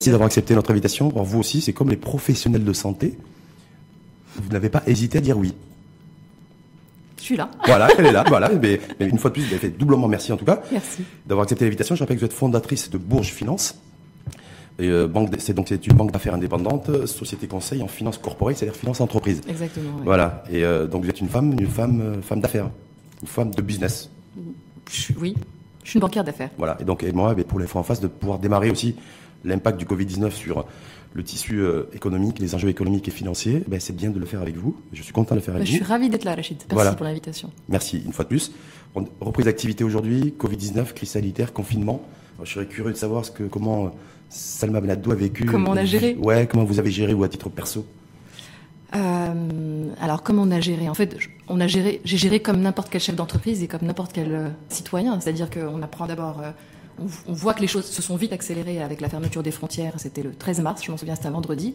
Merci d'avoir accepté notre invitation. Pour vous aussi, c'est comme les professionnels de santé. Vous n'avez pas hésité à dire oui. Je suis là. Voilà, elle est là. Voilà. Mais, mais une fois de plus, vous avez fait doublement merci en tout cas Merci. d'avoir accepté l'invitation. Je rappelle que vous êtes fondatrice de Bourges Finance. Et, euh, c'est donc c'est une banque d'affaires indépendante, société conseil en finance corporate, c'est-à-dire finance entreprise. Exactement. ouais. Voilà. Et euh, donc vous êtes une femme, une femme, euh, femme d'affaires, une femme de business. Oui. Je suis une banquière d'affaires. Voilà. Et donc, et moi, pour les fois en face, de pouvoir démarrer aussi l'impact du Covid-19 sur le tissu euh, économique, les enjeux économiques et financiers, ben, c'est bien de le faire avec vous. Je suis content de le faire Bah, avec je vous. suis ravie d'être là, Rachid. Merci Voilà. pour l'invitation. Merci une fois de plus. Reprise d'activité aujourd'hui, Covid-19, crise sanitaire, confinement. Je serais curieux de savoir ce que, comment euh, Salma Benadou a vécu. Comment on a géré Ouais, comment vous avez géré ou à titre perso? Euh, alors, comment on a géré? En fait, je- on a géré, j'ai géré comme n'importe quel chef d'entreprise et comme n'importe quel euh, citoyen. C'est-à-dire qu'on apprend d'abord. euh, on, voit que les choses se sont vite accélérées avec la fermeture des frontières. C'était le 13 mars, je m'en souviens, c'était un vendredi.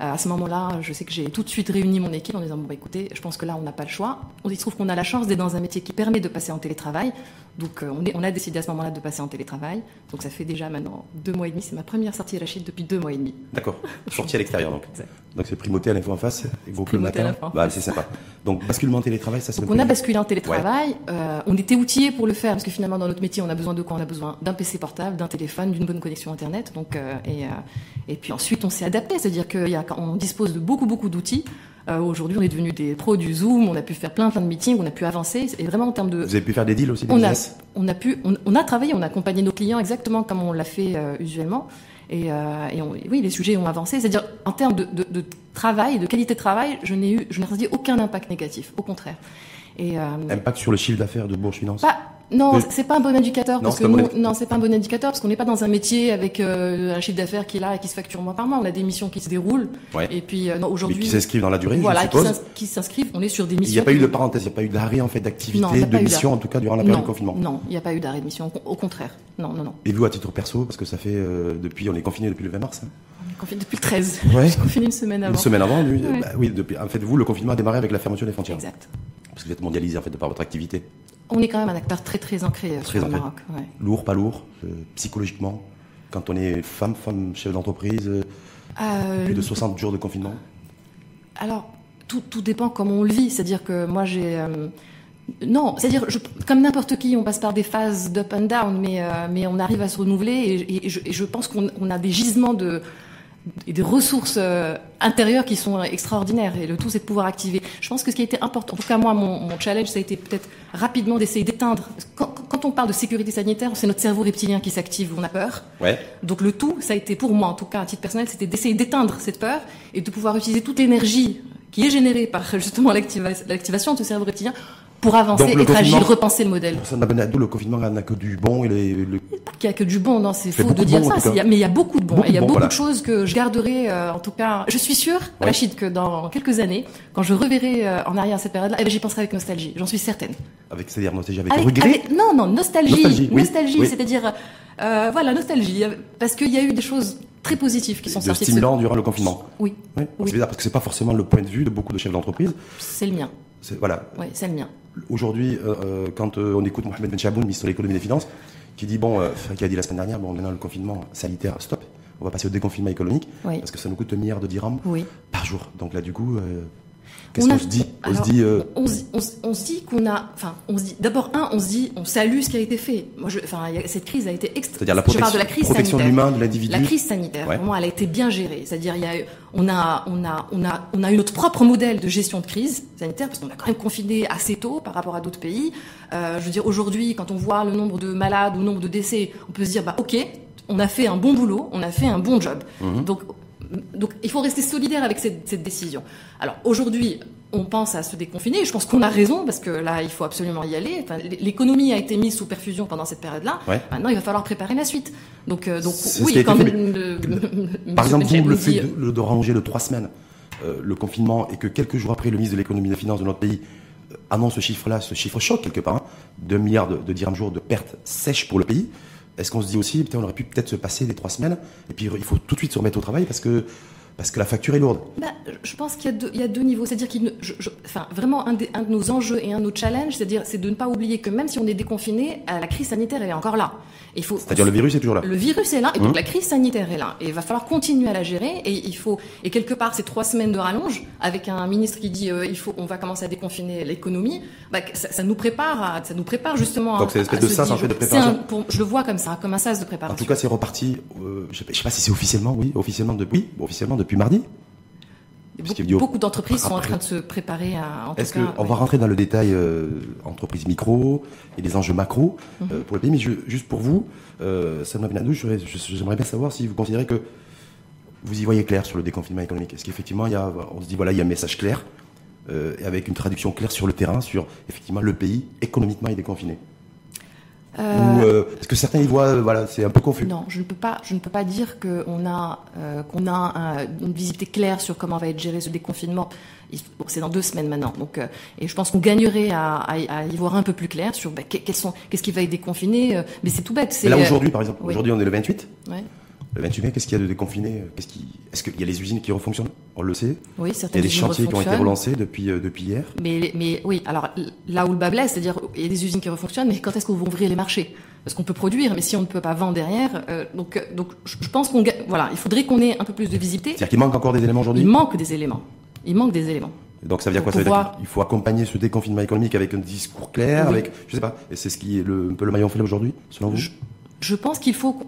Euh, à ce moment-là, je sais que j'ai tout de suite réuni mon équipe en disant bon bah écoutez, je pense que là on n'a pas le choix. On il se trouve qu'on a la chance d'être dans un métier qui permet de passer en télétravail. Donc euh, on, est- on a décidé à ce moment-là de passer en télétravail. Donc ça fait déjà maintenant deux mois et demi. C'est ma première sortie à la Chine depuis deux mois et demi. D'accord. Sorti à l'extérieur donc. Exact. Donc c'est primauté à l'info en face et vos le Primauté à matin. en Bah, c'est sympa. Donc basculement télétravail, ça c'est Donc le on a basculé en télétravail. Euh, on était outillés pour le faire parce que finalement dans notre métier on a besoin de quoi? On a besoin d'un PC portable, d'un téléphone, d'une bonne connexion internet. Donc euh, et euh, et puis ensuite on s'est adapté, c'est-à-dire qu'on dispose de beaucoup beaucoup d'outils. Euh, Aujourd'hui on est devenu des pros du Zoom, on a pu faire plein plein de meetings, on a pu avancer. Et vraiment en termes de Vous avez pu faire des deals aussi, des on a, on a pu, on, on a travaillé, on a accompagné nos clients exactement comme on l'a fait euh, usuellement. Et, euh, et on- oui, les sujets ont avancé. C'est-à-dire, en termes de, de, de travail, de qualité de travail, je n'ai eu, je n'ai ressenti aucun impact négatif. Au contraire. Et, Impact sur le chiffre d'affaires de Bourges Finance. pas, non, Oui. c'est pas un bon indicateur parce que nous- non, c'est pas un bon indicateur parce qu'on n'est pas dans un métier avec euh, un chiffre d'affaires qui est là et qui se facture mois par mois. On a des missions qui se déroulent. Ouais. Et puis euh, aujourd'hui, qui s'inscrivent dans la durée, voilà, je qui s'inscrivent. On est sur des Il missions. n'y a pas eu de parenthèse, il n'y a pas eu d'arrêt en fait il d'activité, de mission en tout cas durant la période non, de confinement. Non, il n'y a pas eu d'arrêt de mission. Au contraire. Non, non, non. Et vous à titre perso, parce que ça fait euh, depuis, on est confiné depuis le 20 mars. hein. On est confiné depuis le 13. Ouais. Je confiné une semaine avant. Une semaine avant, lui, Ouais. bah oui, depuis, en fait, vous, le confinement a démarré avec la fermeture des frontières. Exact. Parce que vous êtes mondialisé en fait de par votre activité. On est quand même un acteur très très ancré euh, Très sur le ancré. Maroc. ouais. Lourd, pas lourd, euh, psychologiquement. Quand on est femme, femme chef d'entreprise, euh, plus de 60 jours de confinement. Alors, tout, tout dépend comment on le vit. C'est-à-dire que moi, j'ai. euh, non, c'est-à-dire, comme n'importe qui, on passe par des phases d'up and down, mais, euh, mais on arrive à se renouveler et, et je, et je pense qu'on on a des gisements de et des ressources euh, intérieures qui sont extraordinaires et le tout c'est de pouvoir activer. Je pense que ce qui a été important, en tout cas moi mon, mon challenge ça a été peut-être rapidement d'essayer d'éteindre. Quand, quand on parle de sécurité sanitaire, c'est notre cerveau reptilien qui s'active, on a peur. Ouais. Donc le tout, ça a été pour moi, en tout cas à titre personnel, c'était d'essayer d'éteindre cette peur et de pouvoir utiliser toute l'énergie qui est générée par justement l'activa- l'activation de ce cerveau reptilien pour avancer, Donc, être agile, repenser le modèle. Ça, Benadou, le confinement n'a que du bon et les- le, Pas qu'il y a que du bon, non, c'est faux de dire bon, ça. mais il y a beaucoup de. Beaucoup Et il y a bon, beaucoup voilà. de choses que je garderai, euh, en tout cas. Je suis sûre, Ouais. Rachid, que dans quelques années, quand je reverrai euh, en arrière cette période-là, eh ben, j'y penserai avec nostalgie. J'en suis certaine. avec, c'est-à-dire, nostalgie, avec Avec- regret. avec- non, non, nostalgie. Nostalgie, Nostalgie, oui, oui. c'est-à-dire, euh, voilà, nostalgie. Parce qu'il y a eu des choses très positives qui sont de sorties de ce... stimulant durant le confinement. Oui, Oui. Oui. C'est bizarre parce que c'est pas forcément le point de vue de beaucoup de chefs d'entreprise. c'est le mien. Voilà. Oui, c'est le mien. Aujourd'hui, euh, euh, quand euh, on écoute Mohamed Ben Chaboun, ministre de l'économie et des finances, qui dit bon, euh, qui a dit la semaine dernière, bon, maintenant le confinement sanitaire, stop, on va passer au déconfinement économique, Oui. parce que ça nous coûte un milliard de dirhams Oui. par jour. Donc là, du coup, qu'est-ce qu'on se dit? On se dit, euh, on, se- on se- on se dit qu'on a, enfin, on se dit, d'abord un, on se dit, on salue ce qui a été fait. Moi, je, enfin, cette crise a été c'est-à-dire la je parle protection, de la crise protection de sanitaire. l'humain, de l'individu. La crise sanitaire, Ouais. vraiment, elle a été bien gérée. C'est-à-dire, il y a, on a, on a, on a, on a eu notre propre modèle de gestion de crise sanitaire parce qu'on a quand même confiné assez tôt par rapport à d'autres pays. Euh, je veux dire, aujourd'hui, quand on voit le nombre de malades ou le nombre de décès, on peut se dire, bah, ok, on a fait un bon boulot, on a fait un bon job. Mhm. Donc, donc, il faut rester solidaire avec cette, cette décision. Alors, aujourd'hui, on pense à se déconfiner. et Je pense qu'on a raison parce que là, il faut absolument y aller. Enfin, l'économie a été mise sous perfusion pendant cette période-là. Ouais. Maintenant, il va falloir préparer la suite. Donc, euh, donc oui, quand même. le- le- Par exemple, vous, le fait de, de ranger de trois semaines euh, le confinement et que quelques jours après, le ministre de l'économie et des finances de notre pays euh, annonce ce chiffre-là, ce chiffre choc quelque part, hein, 2 milliards de, de dirhams jour de pertes sèches pour le pays. Est-ce qu'on se dit aussi, putain, on aurait pu peut-être se passer les trois semaines et puis il faut tout de suite se remettre au travail parce que parce que la facture est lourde. Bah, je pense qu'il y, y, a deux niveaux. C'est-à-dire qu'il, enfin, vraiment, un, un, de nos enjeux et un de nos challenges, c'est-à-dire, c'est de ne pas oublier que même si on est déconfiné, euh, la crise sanitaire, elle est encore là. Il faut. C'est-à-dire le virus est toujours là. Le virus est là, et donc mmh. la crise sanitaire est là. Et il va falloir continuer à la gérer. Et il faut, et quelque part, ces trois semaines de rallonge, avec un ministre qui dit, euh, il faut, on va commencer à déconfiner l'économie, bah, ça, ça, nous prépare, à, ça nous prépare justement. Donc c'est une espèce de sas en fait de préparation. Un, je le vois comme ça, comme un sas de préparation. En tout cas, c'est reparti. Euh, je, sais, sais pas si c'est officiellement, oui, officiellement depuis, officiellement depuis mardi. Beaucoup, beaucoup d'entreprises sont en train de se préparer à. Est-ce qu'on va rentrer dans le détail euh, entreprise micro et les enjeux macro euh, mhm. pour le pays Mais je, juste pour vous, euh, Salma Benadou, j'aimerais bien savoir si vous considérez que vous y voyez clair sur le déconfinement économique. Est-ce qu'effectivement, il y a, on se dit voilà, il y a un message clair euh, avec une traduction claire sur le terrain sur effectivement le pays économiquement est déconfiné? Euh... euh est-ce que certains y voient, euh, voilà, c'est un peu confus. Non, je ne peux pas, je ne peux pas dire qu'on a, qu'on a un, une visibilité claire sur comment va être géré ce déconfinement. Bon, c'est dans deux semaines maintenant, donc euh, et je pense qu'on gagnerait à, à, à, y voir un peu plus clair sur bah, qu'est-ce qui va être déconfiné. mais c'est tout bête. Là aujourd'hui, par exemple, aujourd'hui on est le 28. Ouais. Le 28 mai, qu'est-ce qu'il y a de déconfiné Qu'est-ce qui... Est-ce qu'il y a les usines qui refonctionnent? On le sait. Oui, certaines Il y a des chantiers qui ont été relancés depuis, euh, depuis hier. Mais, mais oui, alors là où le bas blesse, c'est-à-dire il y a des usines qui refonctionnent, mais quand est-ce qu'on va ouvrir les marchés? Parce qu'on peut produire, mais si on ne peut pas vendre derrière, euh, donc, euh, donc je pense qu'on voilà, il faudrait qu'on ait un peu plus de visibilité. C'est-à-dire qu'il manque encore des éléments aujourd'hui? Il manque des éléments. Il manque des éléments. Donc ça veut dire quoi? Ça veut dire Il faut accompagner ce déconfinement économique avec un discours clair, avec je sais pas. Et c'est ce qui est le, un peu le maillon faible aujourd'hui, selon vous? Je, je pense qu'il faut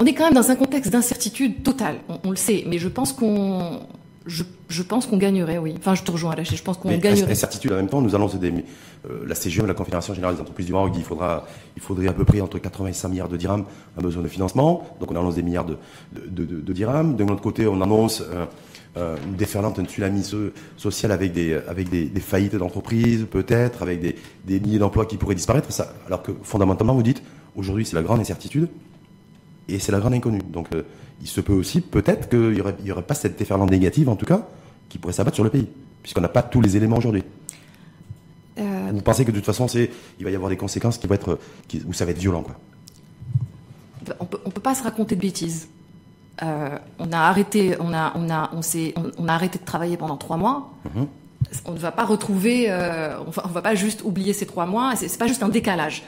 on est quand même dans un contexte d'incertitude totale, on, le sait, mais je pense qu'on je, je, pense qu'on gagnerait, oui. Enfin, je te rejoins là, je pense qu'on gagnerait. Incertitude en même temps, nous allons euh, la CGM, la Confédération Générale des Entreprises du Maroc, dit qu'il faudra, il faudrait à peu près entre 80 et 100 milliards de dirhams à besoin de financement. Donc on annonce des milliards de, de, de, de dirhams. De notre côté, on annonce euh, euh, une déferlante, un tsunami social avec des, avec des, des faillites d'entreprises, peut-être, avec des, des milliers d'emplois qui pourraient disparaître. Ça, alors que fondamentalement, vous dites, aujourd'hui, c'est la grande incertitude et c'est la grande inconnue. Donc euh, il se peut aussi, peut-être qu'il n'y aurait, pas cette déferlante négative, en tout cas, qui pourrait s'abattre sur le pays, puisqu'on n'a pas tous les éléments aujourd'hui. Euh... Vous pensez que de toute façon, c'est, il va y avoir des conséquences qui vont être, qui, où ça va être violent, quoi. On peut, on peut pas se raconter de bêtises. Euh, on a arrêté, on a, on a, on s'est, on, a arrêté de travailler pendant trois mois. Mm-hmm. On ne va pas retrouver, euh, on, va, on va pas juste oublier ces trois mois. C'est, c'est pas juste un décalage.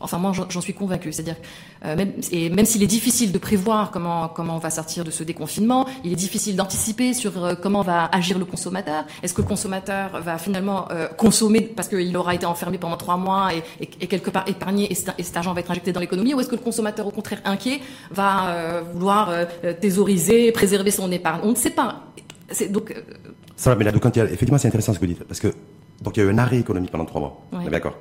Enfin, moi, j'en suis convaincue. C'est-à-dire, euh, même, et même s'il est difficile de prévoir comment comment on va sortir de ce déconfinement, il est difficile d'anticiper sur euh, comment va agir le consommateur. Est-ce que le consommateur va finalement euh, consommer parce qu'il aura été enfermé pendant trois mois et, et, et quelque part épargné et, cet argent va être injecté dans l'économie, ou est-ce que le consommateur, au contraire inquiet, va vouloir thésauriser, préserver son épargne? On ne sait pas. C'est donc. Ça va, mais là, donc, effectivement, c'est intéressant ce que vous dites, parce que donc il y a eu un arrêt économique pendant trois mois. Ouais. D'accord.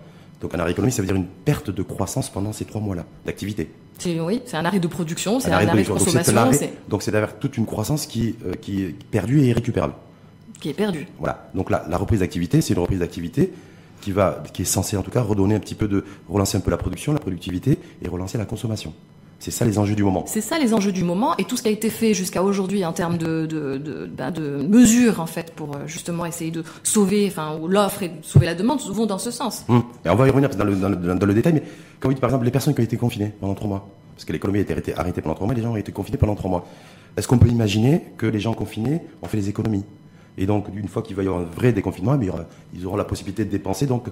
Donc un arrêt économique, ça veut dire une perte de croissance pendant ces trois mois-là d'activité. Oui, c'est un arrêt de production, c'est un, arrêt, de, consommation. Donc c'est d'avoir toute une croissance qui, euh, qui est perdue et irrécupérable. Qui est perdue. Voilà. Donc la, la reprise d'activité, c'est une reprise d'activité qui va, qui est censée en tout cas redonner un petit peu de, relancer un peu la production, la productivité et relancer la consommation. C'est ça les enjeux du moment. C'est ça les enjeux du moment et tout ce qui a été fait jusqu'à aujourd'hui en termes de, de, de, ben de, mesures en fait pour euh, justement essayer de sauver, enfin l'offre et de sauver la demande vont dans ce sens. Hum. Et on va y revenir dans le, dans le, dans le détail, mais quand vous dites par exemple les personnes qui ont été confinées pendant trois mois, parce que l'économie a été arrêtée pendant trois mois, les gens ont été confinés pendant trois mois. Est-ce qu'on peut imaginer que les gens confinés ont fait des économies? Et donc, une fois qu'il va y avoir un vrai déconfinement, eh ils auront la possibilité de dépenser, donc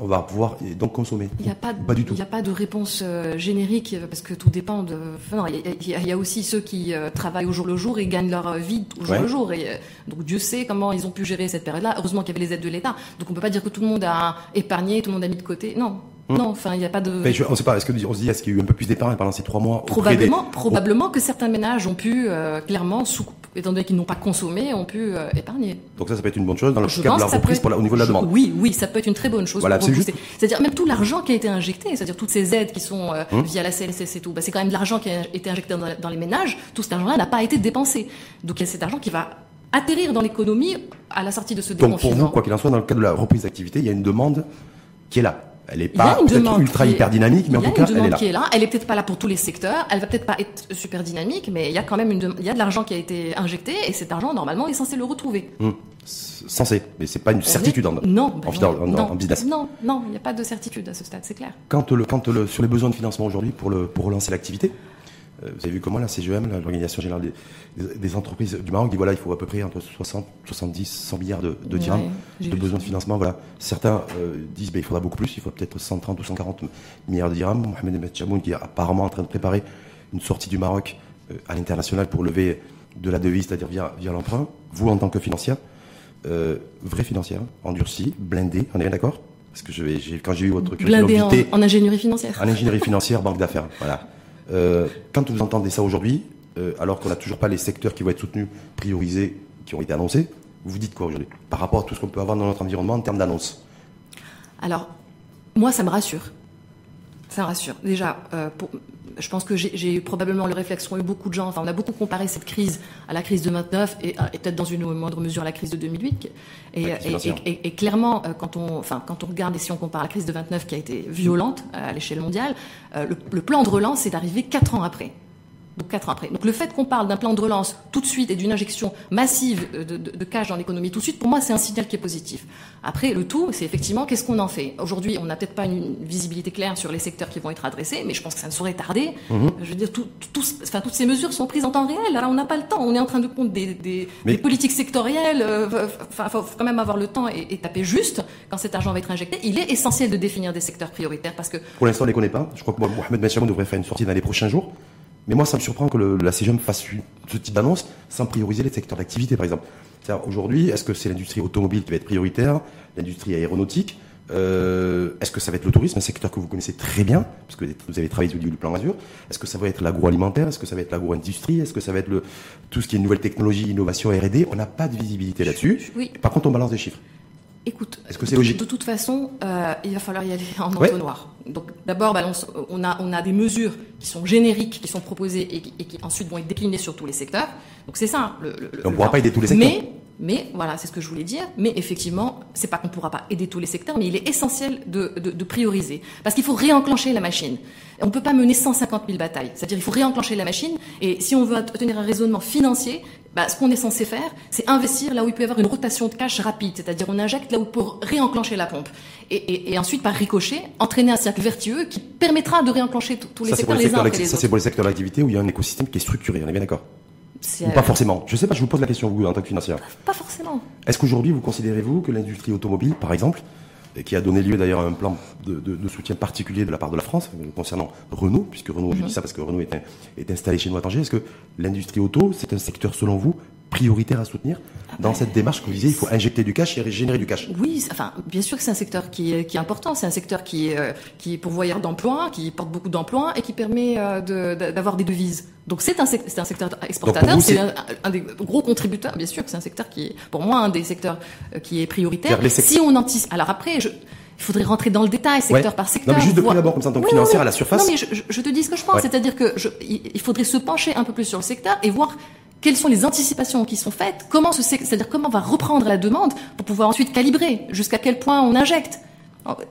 on va pouvoir donc consommer. Il n'y a pas, de, du tout. Il n'y a pas de réponse euh, générique parce que tout dépend de. Enfin, il, y a, il y, a, aussi ceux qui euh, travaillent au jour le jour et gagnent leur vie au jour le jour. Et euh, donc Dieu sait comment ils ont pu gérer cette période-là. Heureusement qu'il y avait les aides de l'État. Donc on peut pas dire que tout le monde a épargné, tout le monde a mis de côté. Non, Hum. Non, enfin, il n'y a pas de. Mais je, on sait pas. Est-ce que on se dit est-ce qu'il y a eu un peu plus d'épargne pendant ces trois mois Probablement, des... probablement que certains ménages ont pu euh, clairement, sous, étant donné qu'ils n'ont pas consommé, ont pu euh, épargner. Donc ça, ça peut être une bonne chose dans le cadre de la reprise pour la, au niveau de la demande. Oui, oui, ça peut être une très bonne chose. Voilà, c'est juste... C'est-à-dire même tout l'argent qui a été injecté, c'est-à-dire toutes ces aides qui sont euh, hum. via la CNSS et tout, bah, c'est quand même de l'argent qui a été injecté dans, dans les ménages. Tout cet argent-là n'a pas été dépensé. Donc il y a cet argent qui va atterrir dans l'économie à la sortie de ce déconfinement. Donc pour vous, quoi qu'il en soit, dans le cadre de la reprise d'activité, il y a une demande qui est là. Elle n'est pas ultra hyper dynamique, mais en tout cas, elle est là. Qui est là. Elle est peut-être pas là pour tous les secteurs. Elle va peut-être pas être super dynamique, mais il y a quand même une, il y a de l'argent qui a été injecté et cet argent normalement est censé le retrouver. Hum. Censé, mais c'est pas une certitude en, non, en, non, business. Non, non, il n'y a pas de certitude à ce stade, c'est clair. Quand le, quand le, sur les besoins de financement aujourd'hui pour le, pour relancer l'activité, vous avez vu comment la CGM, l'Organisation Générale des, Entreprises du Maroc, dit voilà, il faut à peu près entre 60, 70, 100 milliards de, de dirhams de besoins de financement. Voilà. Certains euh, disent ben, il faudra beaucoup plus, il faut peut-être 130 ou 140 milliards de dirhams. Mohamed El Chamoun qui est apparemment en train de préparer une sortie du Maroc euh, à l'international pour lever de la devise, c'est-à-dire via, via l'emprunt. Vous, en tant que financière, vraie financière, endurcie, blindée, on est bien d'accord? Parce que je vais, quand j'ai eu votre curriculum en, en ingénierie financière. En ingénierie financière, banque d'affaires, voilà. Euh, quand vous entendez ça aujourd'hui, euh, alors qu'on n'a toujours pas les secteurs qui vont être soutenus, priorisés, qui ont été annoncés, vous vous dites quoi aujourd'hui par rapport à tout ce qu'on peut avoir dans notre environnement en termes d'annonces? Alors, moi, ça me rassure. Ça rassure. Déjà, euh, pour, je pense que j'ai probablement le réflexe qu'ont eu beaucoup de gens. Enfin, on a beaucoup comparé cette crise à la crise de 29 et, et peut-être dans une moindre mesure à la crise de 2008. Et, et, et, clairement, euh, quand on, enfin, quand on regarde et si on compare la crise de 29 qui a été violente euh, à l'échelle mondiale, euh, le, le, plan de relance est arrivé quatre ans après donc quatre ans après. Donc le fait qu'on parle d'un plan de relance tout de suite et d'une injection massive de, de, de cash dans l'économie tout de suite, pour moi, c'est un signal qui est positif. Après, le tout, c'est effectivement qu'est-ce qu'on en fait? Aujourd'hui, on n'a peut-être pas une visibilité claire sur les secteurs qui vont être adressés, mais je pense que ça ne saurait tarder. Mhm. Je veux dire, tout, tout, enfin, toutes ces mesures sont prises en temps réel. Alors, on n'a pas le temps. On est en train de compte des, des, des politiques sectorielles. Euh, enfin, faut quand même avoir le temps et, et, taper juste quand cet argent va être injecté. Il est essentiel de définir des secteurs prioritaires parce que. Pour l'instant, on les connaît pas. Je crois que Mohamed Benchamoun devrait faire une sortie dans les prochains jours. Mais moi, ça me surprend que le, la CGM fasse ce type d'annonce sans prioriser les secteurs d'activité, par exemple. Aujourd'hui, est-ce que c'est l'industrie automobile qui va être prioritaire, l'industrie aéronautique euh, Est-ce que ça va être le tourisme, un secteur que vous connaissez très bien, parce que vous avez travaillé au niveau du plan Azur Est-ce que ça va être l'agroalimentaire Est-ce que ça va être l'agro-industrie Est-ce que ça va être le, tout ce qui est nouvelle technologie, innovation, R&D On n'a pas de visibilité là-dessus. Oui. Par contre, on balance des chiffres. Écoute, est-ce que c'est logique de, toute façon, euh, il va falloir y aller en entonnoir. Donc d'abord, bah, on, a, on a des mesures qui sont génériques, qui sont proposées et qui, et qui ensuite vont être déclinées sur tous les secteurs. Donc c'est ça. Le, le, on ne pourra pas aider tous les secteurs. Mais, mais voilà, c'est ce que je voulais dire. Mais effectivement, c'est pas qu'on ne pourra pas aider tous les secteurs, mais il est essentiel de, de, de prioriser. Parce qu'il faut réenclencher la machine. On ne peut pas mener 150 000 batailles. C'est-à-dire il faut réenclencher la machine. Et si on veut tenir un raisonnement financier, bah, ce qu'on est censé faire, c'est investir là où il peut y avoir une rotation de cash rapide, c'est-à-dire on injecte là où pour réenclencher la pompe. Et, et, et, ensuite, par ricochet, entraîner un cercle vertueux qui permettra de réenclencher tous les secteurs les, uns les Ça, c'est pour les secteurs d'activité où il y a un écosystème qui est structuré, on est bien d'accord? Ou pas forcément. Je sais pas, je vous pose la question, vous, en tant que financière. Pas forcément. Est-ce qu'aujourd'hui, vous considérez-vous que l'industrie automobile, par exemple, qui a donné lieu d'ailleurs à un plan de, soutien particulier de la part de la France euh, concernant Renault, puisque Renault, je dis ça parce que Renault est, est installé chez nous à Tanger. Est-ce que l'industrie auto, c'est un secteur selon vous prioritaire à soutenir dans cette démarche que vous disiez, il faut injecter du cash et générer du cash. Oui, enfin, bien sûr que c'est un secteur qui est, qui est important, c'est un secteur qui est, euh, qui est pourvoyeur d'emplois, qui porte beaucoup d'emplois et qui permet euh, d'avoir des devises. Donc c'est un, un secteur exportateur, c'est un, des gros contributeurs, bien sûr que c'est un secteur qui est, pour moi, un des secteurs euh, qui est prioritaire. Si on anticipe, alors après, je, il faudrait rentrer dans le détail, secteur par secteur. Non, mais juste de d'abord, comme ça, en tant que financière, à la surface. Non, mais je, je, te dis ce que je pense, c'est-à-dire que je, il faudrait se pencher un peu plus sur le secteur et voir quelles sont les anticipations qui sont faites, comment c'est-à-dire comment on va reprendre la demande pour pouvoir ensuite calibrer, jusqu'à quel point on injecte?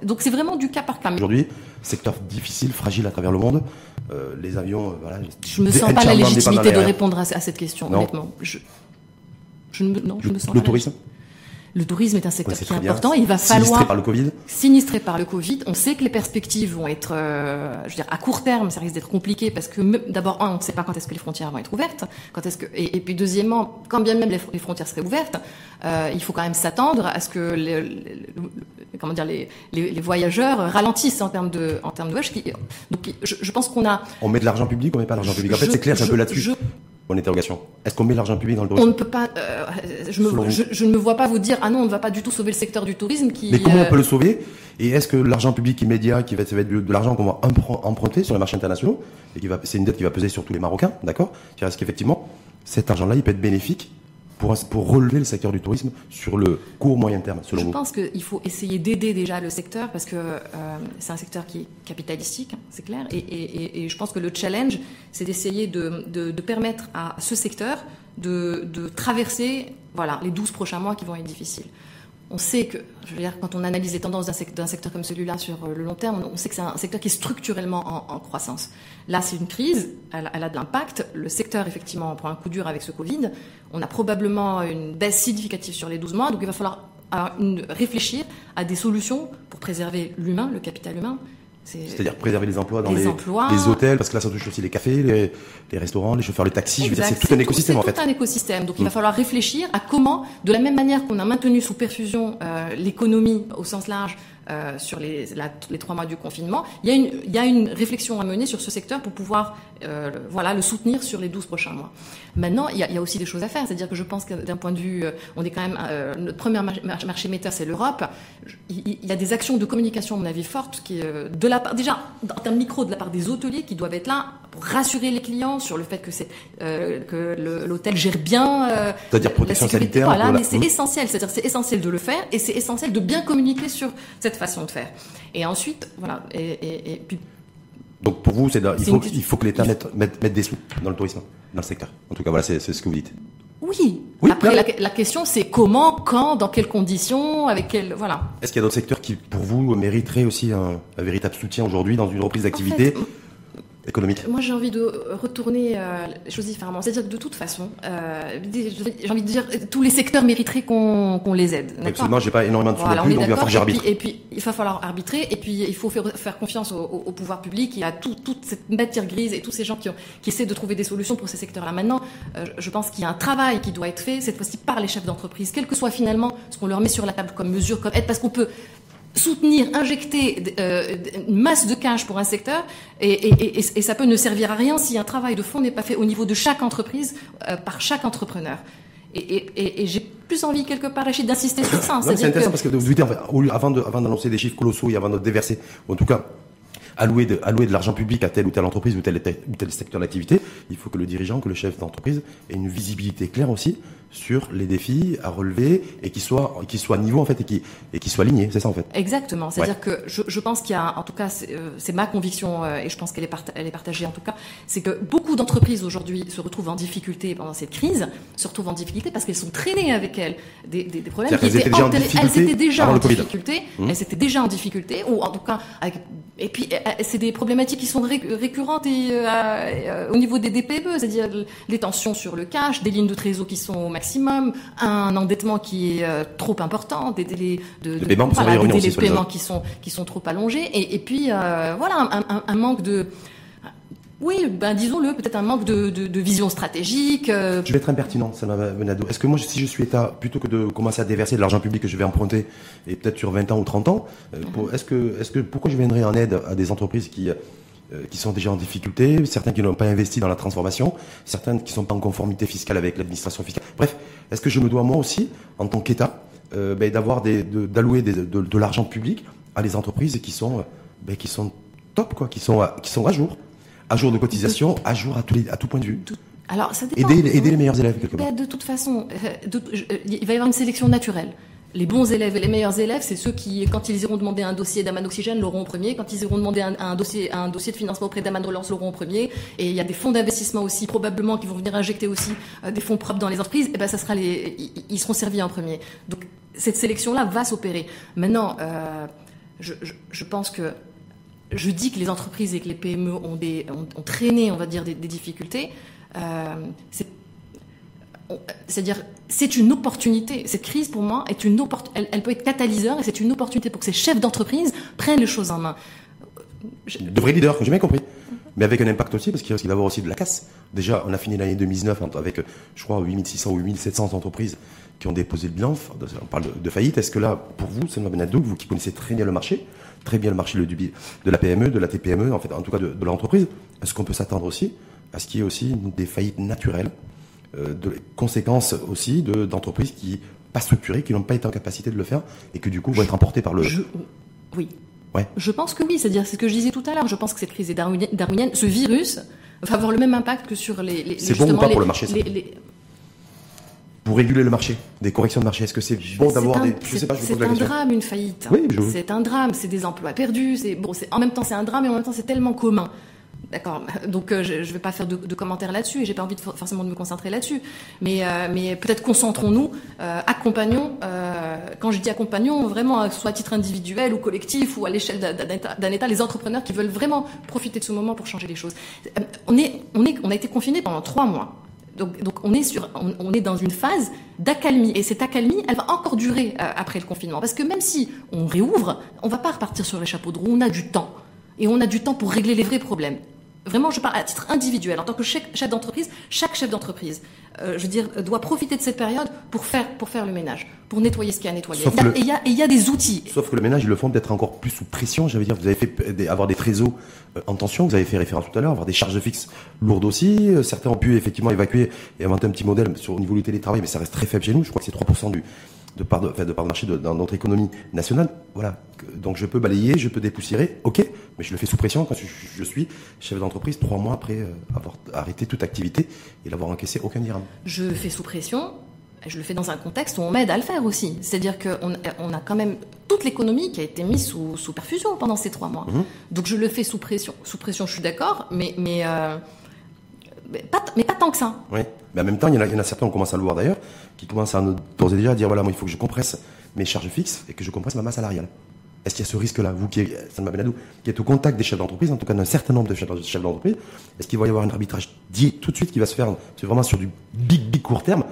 Donc c'est vraiment du cas par cas. Aujourd'hui, secteur difficile, fragile à travers le monde. Euh, les avions, euh, voilà. Je me sens pas la légitimité de répondre à, cette question, honnêtement. Je, je ne, non, je me sens le tourisme. Le tourisme est un secteur qui est important. Il va falloir sinistré par le Covid. Sinistré par le Covid. On sait que les perspectives vont être, euh, je veux dire, à court terme, ça risque d'être compliqué parce que d'abord, on ne sait pas quand est-ce que les frontières vont être ouvertes. Quand est-ce que et, puis deuxièmement, quand bien même les, frontières seraient ouvertes, euh, il faut quand même s'attendre à ce que les, comment dire les, les, voyageurs ralentissent en termes de en termes de voyage. Donc, je, je pense qu'on a. On met de l'argent public, on met pas l'argent public. En fait, c'est clair, c'est un peu là-dessus. Bonne interrogation. Est-ce qu'on met l'argent public dans le tourisme On ne peut pas. Euh, je, me, je, ne me vois pas vous dire ah non, on ne va pas du tout sauver le secteur du tourisme qui. Mais comment on euh, peut le sauver? Et est-ce que l'argent public immédiat, qui va, ça va être de, l'argent qu'on va emprunter sur les marchés internationaux et qui va, c'est une dette qui va peser sur tous les Marocains, d'accord? Est-ce qu'effectivement cet argent-là, il peut être bénéfique pour, pour relever le secteur du tourisme sur le court moyen terme, selon Je vous pense qu'il faut essayer d'aider déjà le secteur parce que euh, c'est un secteur qui est capitalistique, hein, c'est clair. Et, et, et, je pense que le challenge, c'est d'essayer de, de, de, permettre à ce secteur de, de traverser voilà, les 12 prochains mois qui vont être difficiles on sait que, quand on analyse les tendances d'un secteur, comme celui-là sur euh, le long terme, on sait que c'est un secteur qui est structurellement en, croissance. Là, c'est une crise, elle, a de l'impact. Le secteur, effectivement, prend un coup dur avec ce Covid. On a probablement une baisse significative sur les 12 mois, donc il va falloir une, réfléchir à des solutions pour préserver l'humain, le capital humain, C'est-à-dire préserver les emplois dans les, les, hôtels, parce que là ça touche aussi les cafés, les, les restaurants, les chauffeurs, les taxis. C'est tout un écosystème en fait. C'est tout un écosystème. Donc il va mm. falloir réfléchir à comment, de la même manière qu'on a maintenu sous perfusion euh, l'économie au sens large euh, sur les, les trois mois du confinement, il y, a une, il y a une réflexion à mener sur ce secteur pour pouvoir euh, voilà, le soutenir sur les 12 prochains mois. Maintenant, il y a, aussi des choses à faire. C'est-à-dire que je pense que d'un point de vue, euh, on est quand même, notre premier marché metteur, c'est l'Europe. Il, y a des actions de communication, à mon avis, fortes, qui, de la part, déjà, en termes micro, de la part des hôteliers qui doivent être là pour rassurer les clients sur le fait que c'est, euh, que l'hôtel gère bien. Euh, C'est-à-dire protection sanitaire. Voilà, mais c'est essentiel. C'est-à-dire c'est essentiel de le faire et c'est essentiel de bien communiquer sur cette façon de faire. Et ensuite, voilà, et, et, et puis donc pour vous, c'est il, faut, il faut que l'État mette, mette, mette, des sous dans le tourisme, dans le secteur. En tout cas, voilà, c'est ce que vous dites. Oui. oui Après, la, la, question, c'est comment, quand, dans quelles conditions, avec quel, voilà. Est-ce qu'il y a d'autres secteurs qui, pour vous, mériteraient aussi un, un véritable soutien aujourd'hui dans une reprise d'activité économique Moi, j'ai envie de retourner euh, les choses différemment. C'est-à-dire que de toute façon, euh, j'ai envie de dire tous les secteurs mériteraient qu'on les aide. Absolument, j'ai pas énormément de sous voilà, plus, donc il va falloir j'arbitre. Et, puis, il va falloir arbitrer, et puis il faut faire, faire confiance au, au, pouvoir public. Il y a tout, toute cette matière grise et tous ces gens qui, ont, qui essaient de trouver des solutions pour ces secteurs-là. Maintenant, euh, je pense qu'il y a un travail qui doit être fait, cette fois-ci par les chefs d'entreprise, quel que soit finalement ce qu'on leur met sur la table comme mesure, comme aide, parce qu'on peut soutenir, injecter euh, une masse de cash pour un secteur, et, et, et, et, ça peut ne servir à rien si un travail de fond n'est pas fait au niveau de chaque entreprise, euh, par chaque entrepreneur. Et, j'ai plus envie quelque part, Rachid, d'insister sur ça. C'est intéressant parce que vous dites, avant d'annoncer des chiffres colossaux et avant de déverser, en tout cas, allouer de, allouer de l'argent public à telle ou telle entreprise ou tel, ou tel secteur d'activité, il faut que le dirigeant, que le chef d'entreprise ait une visibilité claire aussi sur les défis à relever et qui soit qui soit niveau en fait et qui et qui soit aligné c'est ça en fait. Exactement. C'est à dire que je, je, pense qu'il y a en tout cas c'est euh, ma conviction euh, et je pense qu'elle est, elle est partagée en tout cas c'est que beaucoup d'entreprises aujourd'hui se retrouvent en difficulté pendant cette crise se retrouvent en difficulté parce qu'elles sont traînées avec elles des, des, des problèmes qui étaient, déjà en difficulté elles étaient déjà en difficulté. Mmh. elles étaient déjà en difficulté ou en tout cas avec, et puis euh, c'est des problématiques qui sont récurrentes et euh, au niveau des DPE c'est-à-dire les tensions sur le cash des lignes de trésor qui sont maximum un endettement qui est euh, trop important, des délais de, de paiement, voilà, des délais de paiement qui sont qui sont trop allongés, et, et puis euh, voilà un, un, un, manque de oui, ben disons-le, peut-être un manque de, de, de, vision stratégique. Euh. Je vais être impertinent, Salma Benado. Est-ce que moi, si je suis État, plutôt que de commencer à déverser de l'argent public que je vais emprunter, et peut-être sur 20 ans ou 30 ans, mhm. est-ce que, est-ce que, pourquoi je viendrais en aide à des entreprises qui euh, qui sont déjà en difficulté, certains qui n'ont pas investi dans la transformation, certains qui ne sont pas en conformité fiscale avec l'administration fiscale. Bref, est-ce que je me dois moi aussi, en tant qu'État, euh, ben, d'avoir d'allouer de, de, de l'argent public à des entreprises qui sont, ben, qui sont top, quoi, qui sont, à, qui sont à jour, à jour de cotisation, à jour à, les, à tout point de vue. Alors, ça dépend. Aider, aider les meilleurs élèves quelque part. Ben, de toute façon, euh, il va y avoir une sélection naturelle les bons élèves et les meilleurs élèves, c'est ceux qui, quand ils iront demander un dossier d'Aman Oxygène, l'auront en premier. Quand ils iront demander un, dossier, un dossier de financement auprès d'Aman Relance, l'auront en premier. Et il y a des fonds d'investissement aussi, probablement, qui vont venir injecter aussi euh, des fonds propres dans les entreprises. Et ben, ça sera les, ils, seront servis en premier. Donc, cette sélection-là va s'opérer. Maintenant, euh, je, pense que je dis que les entreprises et que les PME ont, des, ont, traîné, on va dire, des, difficultés. Euh, c'est-à-dire, c'est une opportunité. Cette crise, pour moi, est une elle, elle, peut être catalyseur et c'est une opportunité pour que ces chefs d'entreprise prennent les choses en main. De vrais leaders, j'ai bien compris. Mais avec un impact aussi, parce qu'il risque d'avoir aussi de la casse. Déjà, on a fini l'année 2019 avec, je crois, 8600 ou 8700 entreprises qui ont déposé le bilan. On parle de, faillite. Est-ce que là, pour vous, c'est Benadou, vous qui connaissez très bien le marché, très bien le marché de la PME, de la TPME, en fait, en tout cas de, de l'entreprise, est-ce qu'on peut s'attendre aussi à ce qu'il y ait aussi des faillites naturelles de conséquences aussi d'entreprises qui pas structurées, qui n'ont pas été en capacité de le faire et que du coup vont être emportées par le. oui. Ouais. Je pense que oui, c'est-à-dire c'est ce que je disais tout à l'heure. Je pense que cette crise est darwinienne. Ce virus va avoir le même impact que sur les. les c'est bon ou pas pour le marché Pour réguler le marché, des corrections de marché, est-ce que c'est bon d'avoir des. Je sais pas, C'est un drame, une faillite. Oui, c'est un drame, c'est des emplois perdus. C'est bon, en même temps c'est un drame et en même temps c'est tellement commun. D'accord. Donc euh, je ne vais pas faire de, commentaires là-dessus et j'ai pas envie forcément de me concentrer là-dessus. Mais, euh, peut-être concentrons-nous, euh, accompagnons. Quand je dis accompagnons, vraiment, soit à titre individuel ou collectif ou à l'échelle d'un État, les entrepreneurs qui veulent vraiment profiter de ce moment pour changer les choses. On a été confinés pendant trois mois. Donc, on est dans une phase d'accalmie et cette accalmie, elle va encore durer après le confinement parce que même si on réouvre, on va pas repartir sur les chapeaux de roue. On a du temps. Et on a du temps pour régler les vrais problèmes. Vraiment, je parle à titre individuel. En tant que chef d'entreprise, chaque chef d'entreprise, euh, je veux dire, doit profiter de cette période pour faire, pour faire le ménage, pour nettoyer ce qu'il y a à nettoyer. Et il y, a, y a des outils. Sauf que le ménage, ils le font peut-être encore plus sous pression. J'avais dire, vous avez fait avoir des trésors euh, en tension, vous avez fait référence tout à l'heure, avoir des charges fixes lourdes aussi. Euh, certains ont pu effectivement évacuer et inventer un petit modèle sur, au niveau du télétravail, mais ça reste très faible chez nous. Je crois que c'est 3% du, de part de, de, part de marché dans notre économie nationale. Voilà. Donc je peux balayer, je peux dépoussiérer, ok, mais je le fais sous pression quand je, suis chef d'entreprise trois mois après euh, avoir arrêté toute activité et n'avoir encaissé aucun dirham. Je le fais sous pression. Je le fais dans un contexte où on m'aide à le faire aussi. C'est-à-dire qu'on on a quand même toute l'économie qui a été mise sous, sous perfusion pendant ces trois mois. Mhm. Donc je le fais sous pression. Sous pression, je suis d'accord, mais, mais euh, mais pas, mais pas tant que ça. Oui, mais en même temps, il y en a, il y en a certains, on commence à le voir d'ailleurs, qui commencent à nous poser déjà à dire voilà, moi, il faut que je compresse mes charges fixes et que je compresse ma masse salariale. Est-ce qu'il y a ce risque-là, vous qui, qui êtes au contact des chefs d'entreprise, en tout cas d'un certain nombre de chefs d'entreprise, est-ce qu'il va y avoir un arbitrage dit tout de suite qui va se faire, c'est vraiment sur du big, big court terme,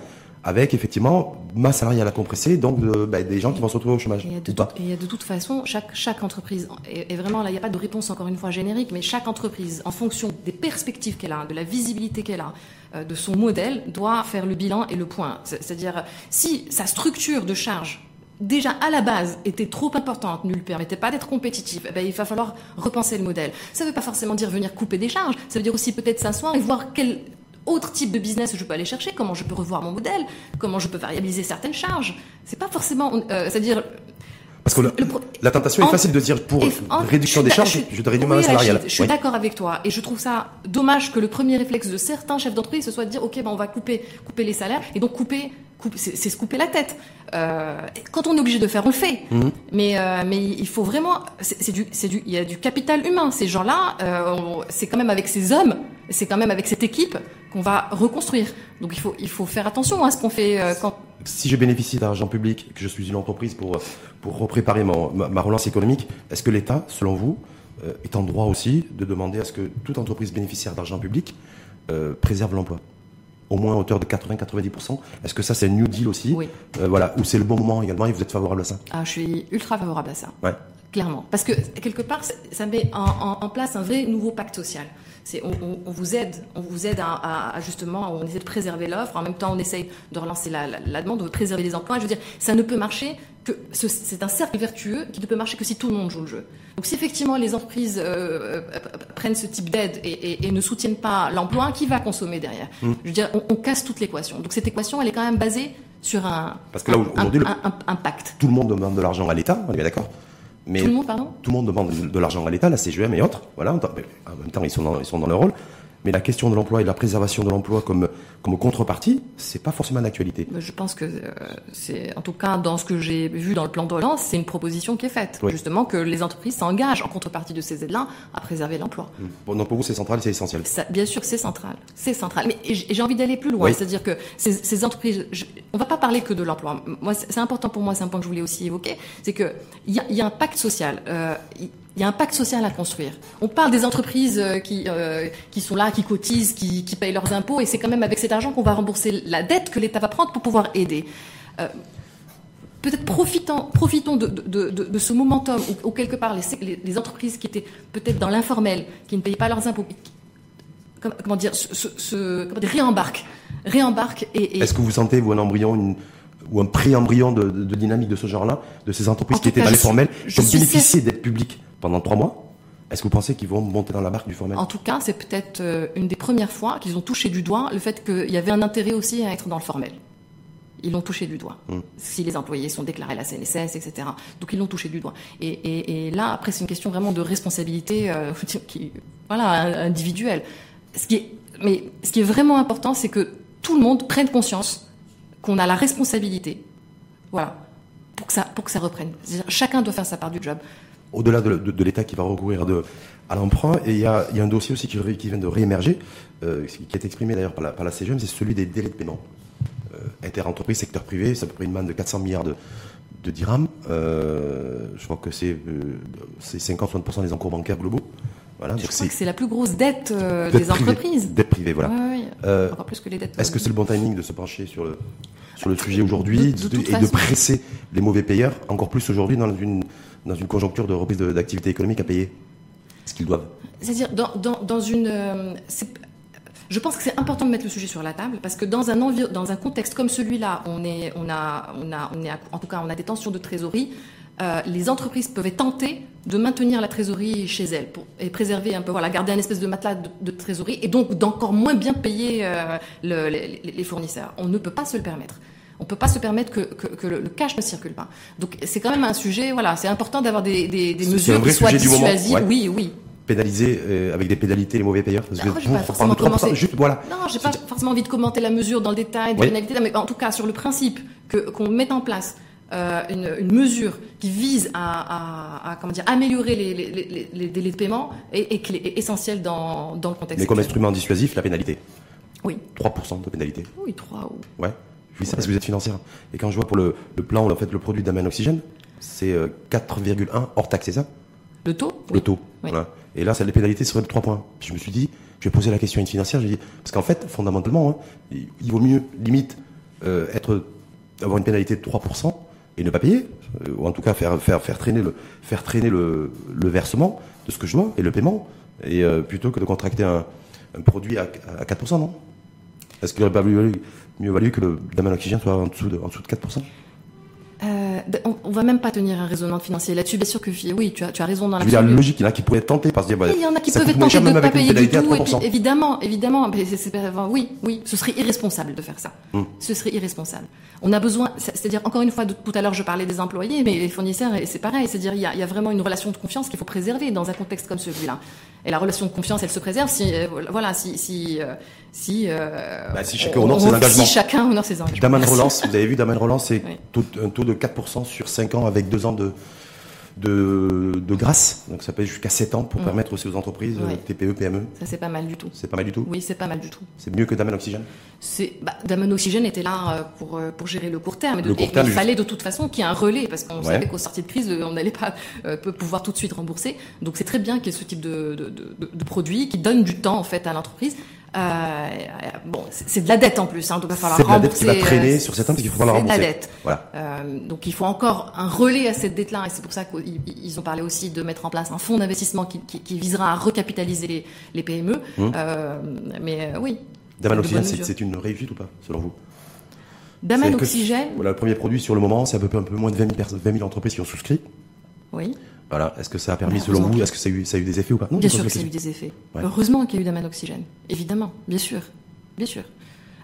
avec effectivement masse salariale à compresser, donc bah, des gens qui vont se retrouver au chômage. Et, de, de toute façon, chaque, chaque entreprise, et, vraiment là, il n'y a pas de réponse encore une fois générique, mais chaque entreprise, en fonction des perspectives qu'elle a, de la visibilité qu'elle a, euh, de son modèle, doit faire le bilan et le point. C'est-à-dire, si sa structure de charge déjà à la base était trop importante, ne lui permettait pas d'être compétitif, eh ben, il va falloir repenser le modèle. Ça ne veut pas forcément dire venir couper des charges, ça veut dire aussi peut-être s'asseoir et voir quel autre type de business je peux aller chercher, comment je peux revoir mon modèle, comment je peux variabiliser certaines charges. C'est pas forcément, euh, c'est-à-dire. Parce que la tentation est facile de dire pour réduction des charges, je, dois réduire ma salariale. Je, suis d'accord avec toi et je trouve ça dommage que le premier réflexe de certains chefs d'entreprise ce soit de dire ok ben on va couper couper les salaires et donc couper c'est se couper la tête. Euh, quand on est obligé de faire, on le fait. Mais, euh, mais il faut vraiment, c'est du, il y a du capital humain. Ces gens-là, euh, c'est quand même avec ces hommes, c'est quand même avec cette équipe qu'on va reconstruire. Donc il faut, il faut faire attention à ce qu'on fait quand. Si je bénéficie d'argent public, que je suis une entreprise pour pour repréparer ma, ma relance économique, est-ce que l'État, selon vous, est en droit aussi de demander à ce que toute entreprise bénéficiaire d'argent public préserve l'emploi? Au moins à hauteur de 80-90%. Est-ce que ça, c'est New Deal aussi Oui. Euh, voilà, ou c'est le bon moment également et vous êtes favorable à ça? Ah, Je suis ultra favorable à ça. Ouais. Clairement. Parce que quelque part, ça met en, place un vrai nouveau pacte social. C'est on, vous aide, on vous aide à, justement, on essaie de préserver l'offre. En même temps, on essaye de relancer la, la, demande, de préserver les emplois. Je veux dire, ça ne peut marcher que c'est un cercle vertueux qui ne peut marcher que si tout le monde joue le jeu. Donc si effectivement les entreprises euh, euh, prennent ce type d'aide et, ne soutiennent pas l'emploi, qui va consommer derrière? Mmh. Je veux dire, on, casse toute l'équation. Donc cette équation, elle est quand même basée sur un, Parce que là, un, pacte. Tout le monde demande de l'argent à l'État, on est d'accord mais tout le monde, pardon? Tout le monde demande de l'argent à l'État, la CGM et autres. Voilà, en même temps, ils sont ils sont dans leur rôle. Mais la question de l'emploi et de la préservation de l'emploi comme, comme contrepartie, c'est pas forcément d'actualité. Je pense que euh, c'est, en tout cas, dans ce que j'ai vu dans le plan de relance, c'est une proposition qui est faite. Justement, que les entreprises s'engagent en contrepartie de ces aides-là à préserver l'emploi. Mmh. Bon, donc pour vous, c'est central, c'est essentiel. bien sûr, c'est central. C'est central. Mais j'ai envie d'aller plus loin. C'est-à-dire que ces, ces entreprises, je, on va pas parler que de l'emploi. Moi, c'est important pour moi, c'est un point que je voulais aussi évoquer. C'est que il y a, y a, un pacte social. Euh, il y a un pacte social à construire. On parle des entreprises euh, qui, euh, qui sont là, qui cotisent, qui, qui payent leurs impôts, et c'est quand même avec cet argent qu'on va rembourser la dette que l'État va prendre pour pouvoir aider. Euh, peut-être profitons, profitons de, de, ce momentum où, quelque part les, les, entreprises qui étaient peut-être dans l'informel, qui ne payaient pas leurs impôts, comment, dire, se, réembarquent, réembarquent et... Est-ce que vous sentez, vous, un embryon, une, ou un pré-embryon de, de, dynamique de ce genre-là, de ces entreprises qui étaient dans l'informel, qui ont bénéficié d'être publiques pendant trois mois. Est-ce que vous pensez qu'ils vont monter dans la barque du formel? En tout cas, c'est peut-être euh, une des premières fois qu'ils ont touché du doigt le fait qu'il y avait un intérêt aussi à être dans le formel. Ils l'ont touché du doigt. Hum. Si les employés sont déclarés à la CNSS, etc. Donc ils l'ont touché du doigt. Et, là, après, c'est une question vraiment de responsabilité euh, qui, voilà, individuelle. Ce qui est, mais ce qui est vraiment important, c'est que tout le monde prenne conscience qu'on a la responsabilité, voilà, pour que ça, pour que ça reprenne. Chacun doit faire sa part du job au-delà de, l'État qui va recourir à l'emprunt. Et il y a, un dossier aussi qui, vient de réémerger, euh, qui est exprimé d'ailleurs par la, par CGM, c'est celui des délais de paiement. Euh, Inter-entreprise, secteur privé, c'est à peu près une manne de 400 milliards de, dirhams. Euh, je crois que c'est 50-60% des encours bancaires globaux. Voilà, je crois que c'est la plus grosse dette, des entreprises. Dette privée, voilà. encore plus que les dettes. Est-ce que c'est le bon timing de se pencher sur le, sur le sujet aujourd'hui et de presser les mauvais payeurs, encore plus aujourd'hui dans une, dans une conjoncture de reprise d'activité économique à payer? Ce qu'ils doivent C'est-à-dire, dans, dans, dans une. euh, je pense que c'est important de mettre le sujet sur la table parce que dans un, envi- dans un contexte comme celui-là, on est, on a, on a, on est, à- en tout cas, on a des tensions de trésorerie. Euh, les entreprises peuvent être tentées de maintenir la trésorerie chez elles pour, et préserver un peu, voilà, garder un espèce de matelas de, de trésorerie et donc d'encore moins bien payer euh, le- les, fournisseurs. On ne peut pas se le permettre. On ne peut pas se permettre que, que, que le, le cash ne circule pas. Donc c'est quand même un sujet, voilà, c'est important d'avoir des, mesures qui soient dissuasives. ouais. Oui, oui. Pénaliser euh, avec des pénalités les mauvais payeurs Parce Ah, j'ai vous, pas faut forcément prendre 3%, commencé. Juste, voilà. Non, j'ai pas forcément envie de commenter la mesure dans le détail des Oui. pénalités, mais en tout cas sur le principe que qu'on mette en place euh, une, une mesure qui vise à, à- à, comment dire améliorer les, les, les, les délais de paiement et qui est essentiel dans, dans le contexte. Mais comme instrument dissuasif, la pénalité. Oui, 3% de pénalité. oui, trois ou Ouais. Je dis ça parce que vous êtes financière. Et quand je vois pour le, le plan, en fait, le produit d'Amen Oxygène, c'est euh, 4,1 hors taxe, c'est ça? Le taux? Le taux. Oui. Voilà. Et là, ça, les pénalités seraient de 3 points. Puis je me suis dit, je vais poser la question à une financière, je dis, parce qu'en fait, fondamentalement, hein, il, il vaut mieux, limite, euh, être, avoir une pénalité de 3% et ne pas payer, ou en tout cas faire, faire, faire traîner, le, faire traîner le, le versement de ce que je dois et le paiement, et euh, plutôt que de contracter un, produit à, à 4%, non? Est-ce qu'il n'aurait pas mieux valu que le Daman Oxygène soit en dessous de, en dessous de 4% Euh, ben, on, on va même pas tenir un raisonnement financier là-dessus. Bien sûr que oui, tu as, tu as raison dans Je veux dire, l'absolu. logique, il y en a qui pourraient être tentés par se dire, bah, Il y en a qui peuvent être tentés de ne pas payer du tout. Et puis, 3%. évidemment, évidemment, c'est- oui, oui, ce serait irresponsable de faire ça. Hmm. Ce serait irresponsable. On a besoin, c'est- c'est-à-dire encore une fois, tout à l'heure je parlais des employés, mais les fournisseurs, c'est pareil, c'est-à-dire il y, a, il y a vraiment une relation de confiance qu'il faut préserver dans un contexte comme celui-là. Et la relation de confiance, elle se préserve si, euh, voilà, si, si, euh, si, euh, Bah, si chacun on- honore ses engagements. Si chacun honore ses engagements. Daman. Relance, vous avez vu Daman Relance, c'est Oui. un taux de 4% sur 5 ans avec 2 ans de, de, de grâce. Donc ça peut être jusqu'à 7 ans pour Mm. permettre aussi aux entreprises, euh, TPE, PME. Ça c'est pas mal du tout. C'est pas mal du tout. Oui, c'est pas mal du tout. C'est mieux que Daman Oxygène. C'est bah, Damon Oxygène était là euh, pour euh, pour gérer le court terme. Et de- Le court et terme, il fallait de toute façon qu'il y ait un relais parce qu'on Ouais. savait qu'au sortie de crise, on n'allait pas euh, pouvoir tout de suite rembourser. Donc c'est très bien qu'il y ait ce type de, de- de produit qui donne du temps en fait à l'entreprise. Euh, bon, c'est de la dette en plus, hein, donc il va falloir C'est de la dette qui va rembourser, traîner euh, sur sept ans parce qu'il faut falloir c'est de la rembourser. dette. Voilà. Euh, donc il faut encore un relais à cette dette-là, et c'est pour ça qu'ils ils ont parlé aussi de mettre en place un fonds d'investissement qui, qui, qui visera à recapitaliser les, les PME. Mmh. Mais oui. Daman Oxygène, c'est- une réussite ou pas, selon vous? Daman Oxygène, Voilà, le premier produit sur le moment, c'est à peu près un peu moins de 20 000, personnes, 20 000 entreprises qui ont souscrit. oui. Voilà. Est-ce que ça a permis, selon vous, est-ce que ça a eu, ça a eu des effets ou pas? Non, Bien sûr que la ça a eu des effets. Ouais. Heureusement qu'il y a eu Daman Oxygène. Évidemment, bien sûr. Bien sûr.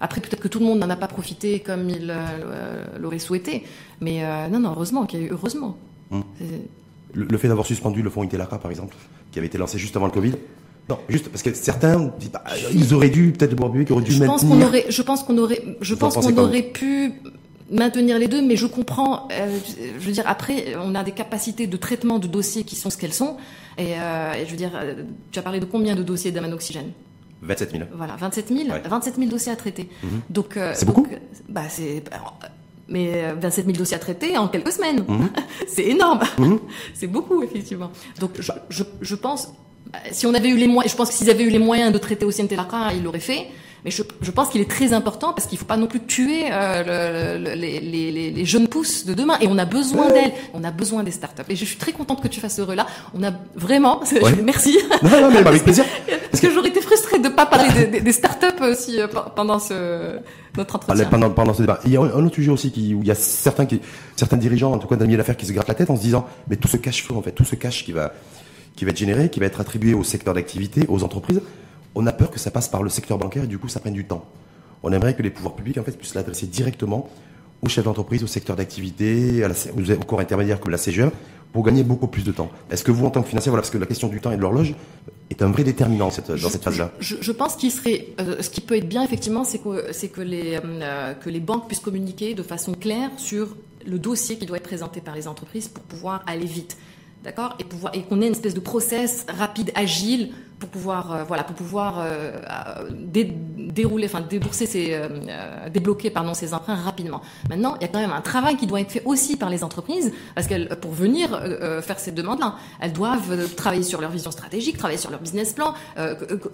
Après, peut-être que tout le monde n'en a pas profité comme il euh, l'aurait souhaité. Mais euh, non, non, heureusement qu'il y a eu. Heureusement. Hum. Le, le fait d'avoir suspendu le fonds Itelara, par exemple, qui avait été lancé juste avant le Covid. Non, juste parce que certains ils auraient dû, peut-être le boire qui auraient dû Je pense maintenir. qu'on aurait, je pense qu'on aurait, je Vous pense qu'on aurait pu maintenir les deux, mais je comprends. euh, je veux dire, après, on a des capacités de traitement de dossiers qui sont ce qu'elles sont. Et, euh, et je veux dire, euh, tu as parlé de combien de dossiers d'Aman Oxygène 27 000. Voilà, 27 000, Ouais. 27 000 dossiers à traiter. Donc, euh, C'est donc, beaucoup Bah, c'est. Mais euh, 27 000 dossiers à traiter en quelques semaines, Mhm. c'est énorme. c'est beaucoup effectivement. Donc, je, je, je pense, bah, si on avait eu les moyens, je pense que s'ils avaient eu les moyens de traiter aussi Ntelaka, ils l'auraient fait. Mais je, je pense qu'il est très important parce qu'il faut pas non plus tuer euh, le- le- les, les, les, les jeunes pousses de demain. Et on a besoin d'elles. On a besoin des startups. Et je suis très contente que tu fasses ce relais-là. On a vraiment. Ouais. Merci. Non, non, mais avec plaisir. Parce que j'aurais été frustrée de ne pas parler des, startups aussi euh, pe- pendant ce, notre entretien. pendant, pendant ce débat. Il y a un autre sujet aussi qui, où il y a certains qui, certains dirigeants, en tout cas milieu d'affaires, qui se grattent la tête en se disant, mais tout ce cash flow, en fait, tout ce cash qui va, qui va être généré, qui va être attribué au secteur d'activité, aux entreprises, on a peur que ça passe par le secteur bancaire et du coup, ça prenne du temps. On aimerait que les pouvoirs publics, en fait, puissent l'adresser directement aux chefs d'entreprise, au secteur d'activité, aux, corps intermédiaires comme la CGE, pour gagner beaucoup plus de temps. Est-ce que vous, en tant que financier, voilà, parce que la question du temps et de l'horloge est un vrai déterminant cette- dans cette phase-là. Je, je pense qu'il serait, euh, ce qui peut être bien effectivement, c'est que, c'est que les euh, que les banques puissent communiquer de façon claire sur le dossier qui doit être présenté par les entreprises pour pouvoir aller vite, d'accord, et qu'on ait une espèce de process rapide, agile pour pouvoir euh, voilà pour pouvoir euh, euh, débourser ces débloquer ces emprunts rapidement. Maintenant, il y a quand même un travail qui doit être fait aussi par les entreprises parce qu'elles pour venir faire ces demandes-là, elles doivent travailler sur leur vision stratégique, travailler sur leur business plan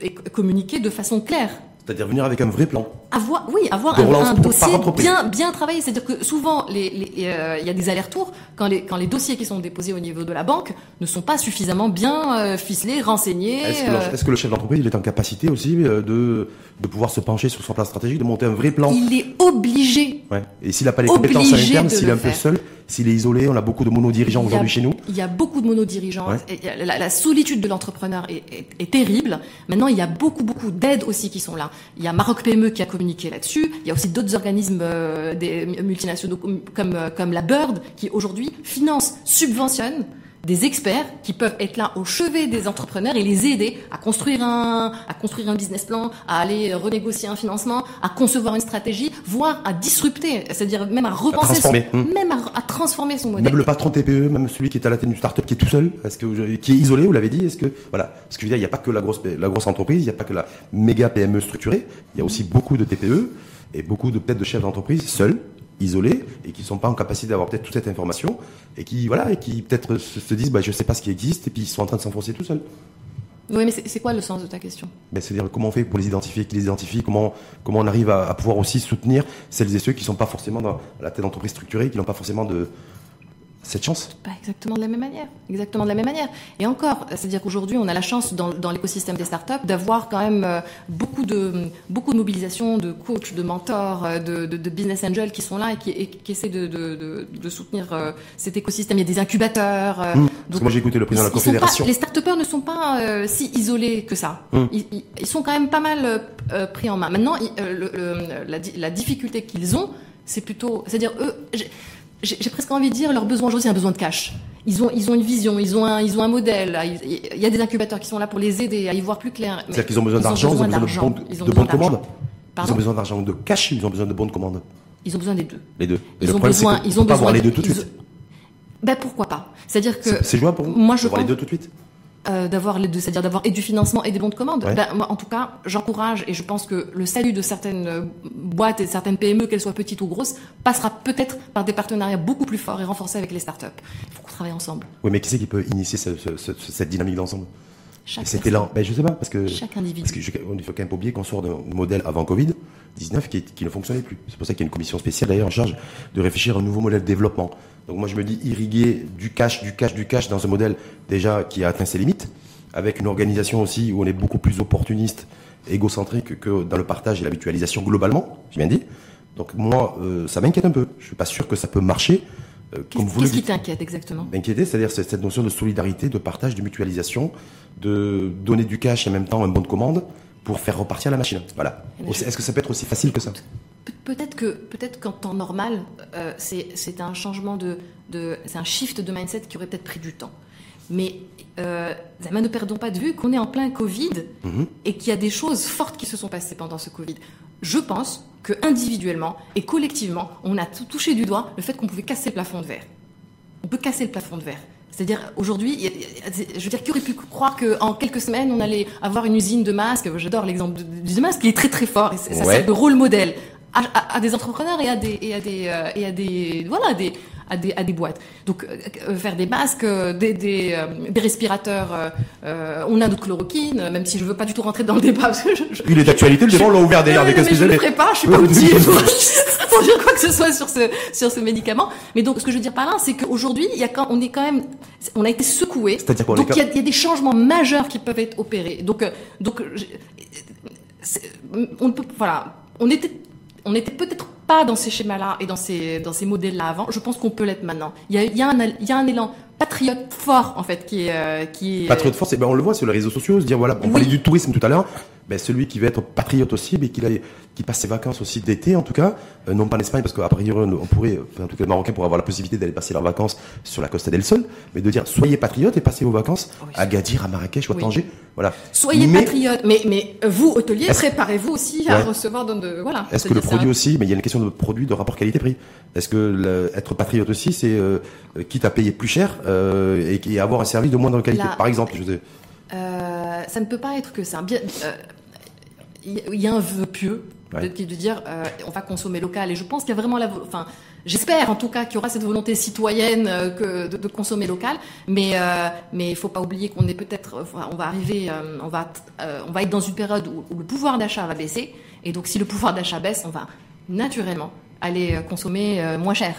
et co- communiquer de façon claire C'est-à-dire venir avec un vrai plan. Avoir, oui, avoir un, un dossier bien, bien travaillé. C'est-à-dire que souvent, les- les- euh, il y a des allers-retours quand les, quand les dossiers qui sont déposés au niveau de la banque ne sont pas suffisamment bien euh, ficelés, renseignés. Est-ce que, euh, le- que le chef d'entreprise il est en capacité aussi euh, de, de pouvoir se pencher sur son plan stratégique, de monter un vrai plan il est obligé. Ouais. Et s'il n'a pas les compétences à l'interne, s'il est un peu seul, s'il est isolé, on a beaucoup de monodirigeants aujourd'hui chez nous. Il y a beaucoup de monodirigeants. Ouais. Et La, la solitude de l'entrepreneur est, est- est terrible. Maintenant, il y a beaucoup, beaucoup d'aides aussi qui sont là. Il y a Maroc PME qui a communiqué là-dessus. Il y a aussi d'autres organismes euh, des multinationaux comme, comme, euh, comme la Bird qui aujourd'hui financent, subventionnent des experts qui peuvent être là au chevet des entrepreneurs et les aider à construire un, à construire un business plan, à aller renégocier un financement, à concevoir une stratégie, voire à disrupter, c'est-à-dire même à repenser, son-. Hmm. même à, à transformer son modèle. Même le patron TPE, même celui qui est à la tête d'une start-up qui est tout seul, est-ce que qui est isolé, vous l'avez dit, est-ce que voilà, parce que je veux dire, il n'y a pas que la grosse la grosse entreprise, il n'y a pas que la méga PME structurée, il y a aussi beaucoup de TPE et beaucoup de peut-être de chefs d'entreprise seuls, isolés et qui sont pas en capacité d'avoir peut-être toute cette information et qui voilà et qui peut-être se, se disent bah je sais pas ce qui existe et puis ils sont en train de s'enfoncer tout seuls. Oui, mais c'est quoi le sens de ta question? Mais c'est-à-dire comment on fait pour les identifier, qui les identifie, comment comment on arrive à, à pouvoir aussi soutenir celles et ceux qui sont pas forcément dans la tête d'entreprise structurée, qui n'ont pas forcément de cette chance. Pas exactement de la même manière. Exactement de la même manière. Et encore, c'est-à-dire qu'aujourd'hui, on a la chance dans, dans l'écosystème des startups d'avoir quand même euh, beaucoup de beaucoup de mobilisation de coachs, de mentors, euh, de, de, de business angels qui sont là et qui, et qui essaient de, soutenir euh, cet écosystème. Il y a des incubateurs. Mmh. Parce que moi j'ai écouté le président de la pas- Confédération. les start-upers ne sont pas euh, si isolés que ça. Hum. Ils, sont quand même pas mal euh, pris en main. Maintenant, ils- euh, le- le- la, la difficulté qu'ils ont, c'est plutôt, c'est-à-dire eux, j'ai- presque envie de dire leur besoin aujourd'hui, c'est un besoin de cash. Ils ont, ils ont une vision, ils ont un, ils ont un modèle. Il y a des incubateurs qui sont là pour les aider à y voir plus clair. C'est-à-dire qu'ils ont besoin d'argent, ils ont besoin de bons- bonnes commandes. Ils ont besoin d'argent de cash, ils ont besoin de bonnes commandes. Ils ont besoin des deux. Les deux. Et Ils le ont problème, c'est besoin, ils ont pas besoin avoir les de- deux tout de suite. Ben pourquoi pas? C'est-à-dire que C'est jouable pour vous moi, je d'avoir les pense- deux tout de suite? Euh, d'avoir les deux, c'est-à-dire d'avoir et du financement et des bons de commande. Ouais. Ben, moi, en tout cas, j'encourage et je pense que le salut de certaines euh, boîtes et de certaines PME, qu'elles soient petites ou grosses, passera peut-être par des partenariats beaucoup plus forts et renforcés avec les startups. Il faut qu'on travaille ensemble. Oui, mais qui c'est qui peut initier ce- ce- ce- cette dynamique d'ensemble? Personne. élan ben, Je sais pas, parce que. Chaque individu. Parce que je- on ne faut quand même pas oublier qu'on sort d'un modèle avant Covid-19 qui, qui ne fonctionnait plus. C'est pour ça qu'il y a une commission spéciale d'ailleurs en charge de réfléchir à un nouveau modèle de développement. Donc moi je me dis irriguer du cash, du cash, du cash dans ce modèle déjà qui a atteint ses limites, avec une organisation aussi où on est beaucoup plus opportuniste, égocentrique que dans le partage et la mutualisation globalement, j'ai bien dit. Donc moi, euh, ça m'inquiète un peu. Je suis pas sûr que ça peut marcher. Euh, Qu'est-ce le qui t'inquiète exactement M'inquiéter, c'est-à-dire c'est cette notion de solidarité, de partage, de mutualisation, de donner du cash et en même temps un bon de commande pour faire repartir la machine. Voilà. Mais je- Est-ce que ça peut être aussi facile que ça Pe- Peut-être que peut-être qu'en temps normal, euh, c'est un changement de, de c'est un shift de mindset qui aurait peut-être pris du temps. Mais euh, ne perdons pas de vue qu'on est en plein Covid Mhm. et qu'il y a des choses fortes qui se sont passées pendant ce Covid. Je pense que individuellement et collectivement, on a touché du doigt le fait qu'on pouvait casser le plafond de verre. On peut casser le plafond de verre. C'est-à-dire aujourd'hui, je veux dire, qui aurait pu croire qu'en quelques semaines, on allait avoir une usine de masques? J'adore l'exemple de- du masque, qui est très très fort et c'est- ça Ouais. sert de rôle modèle à, à- à des entrepreneurs et à des et à des euh, et à des voilà des à des, à des boîtes. Donc euh, euh, faire des masques, euh, des, des, euh, des respirateurs, on a notre chloroquine, même si je veux pas du tout rentrer dans le débat parce que je, je, Il est d'actualité, le débat, on l'a ouvert d'ailleurs avec je ferai pas, je suis Oui, pas oui. pour, pour dire quoi que ce soit sur ce, sur ce médicament. Mais donc, ce que je veux dire par là, c'est qu'aujourd'hui, il y a quand, on est quand même, on a été secoué. C'est-à-dire Donc, il y, a, il y a des changements majeurs qui peuvent être opérés. Donc, donc, on ne peut, voilà, on était, on n'était peut-être pas dans ces schémas-là et dans ces, dans ces modèles-là avant. Je pense qu'on peut l'être maintenant. Il y a, il y a un, il y a un élan patriote fort, en fait, qui est, euh, qui est, Patriote force, eh ben on le voit sur les réseaux sociaux, se dire voilà, on Oui. parlait du tourisme tout à l'heure, ben celui qui veut être patriote aussi, mais qui, qui passe ses vacances aussi d'été en tout cas, euh, non pas en Espagne, parce qu'à priori on pourrait, enfin, en tout cas les Marocains pourraient avoir la possibilité d'aller passer leurs vacances sur la Costa del Sol, mais de dire soyez patriote et passez vos vacances Oui. à Gadir, à Marrakech ou à Oui. Tanger, voilà. Soyez Mais patriote, mais, mais vous, hôtelier, préparez-vous aussi à Ouais. recevoir dans de, voilà. Est-ce que le produit aussi, mais il y a une question de produit, de rapport qualité-prix. Est-ce que le- être patriote aussi, c'est euh, quitte à payer plus cher euh, et, et avoir un service de moindre qualité? La- Par exemple, je sais. Euh, ça ne peut pas être que ça. Bien, euh, il y- a un vœu pieux de, de, dire euh, on va consommer local. Et je pense qu'il y a vraiment la, enfin, j'espère en tout cas qu'il y aura cette volonté citoyenne euh, que de, de, consommer local. Mais euh, mais il faut pas oublier qu'on est peut-être, on va arriver, euh, on va on va être dans une période où, où le pouvoir d'achat va baisser. Et donc si le pouvoir d'achat baisse, on va naturellement aller consommer moins cher.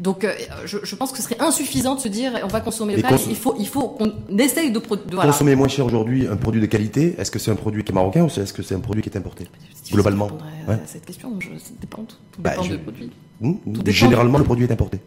Donc, euh, je, je, pense que ce serait insuffisant de se dire on va consommer local. Il faut, il faut qu'on essaye de, de voilà. consommer moins cher aujourd'hui un produit de qualité. Est-ce que c'est un produit qui est marocain ou est-ce que c'est un produit qui est importé globalement ouais. cette question. Je, ça dépend. Tout bah, dépend je... du produit. Mmh, généralement, le produit est importé.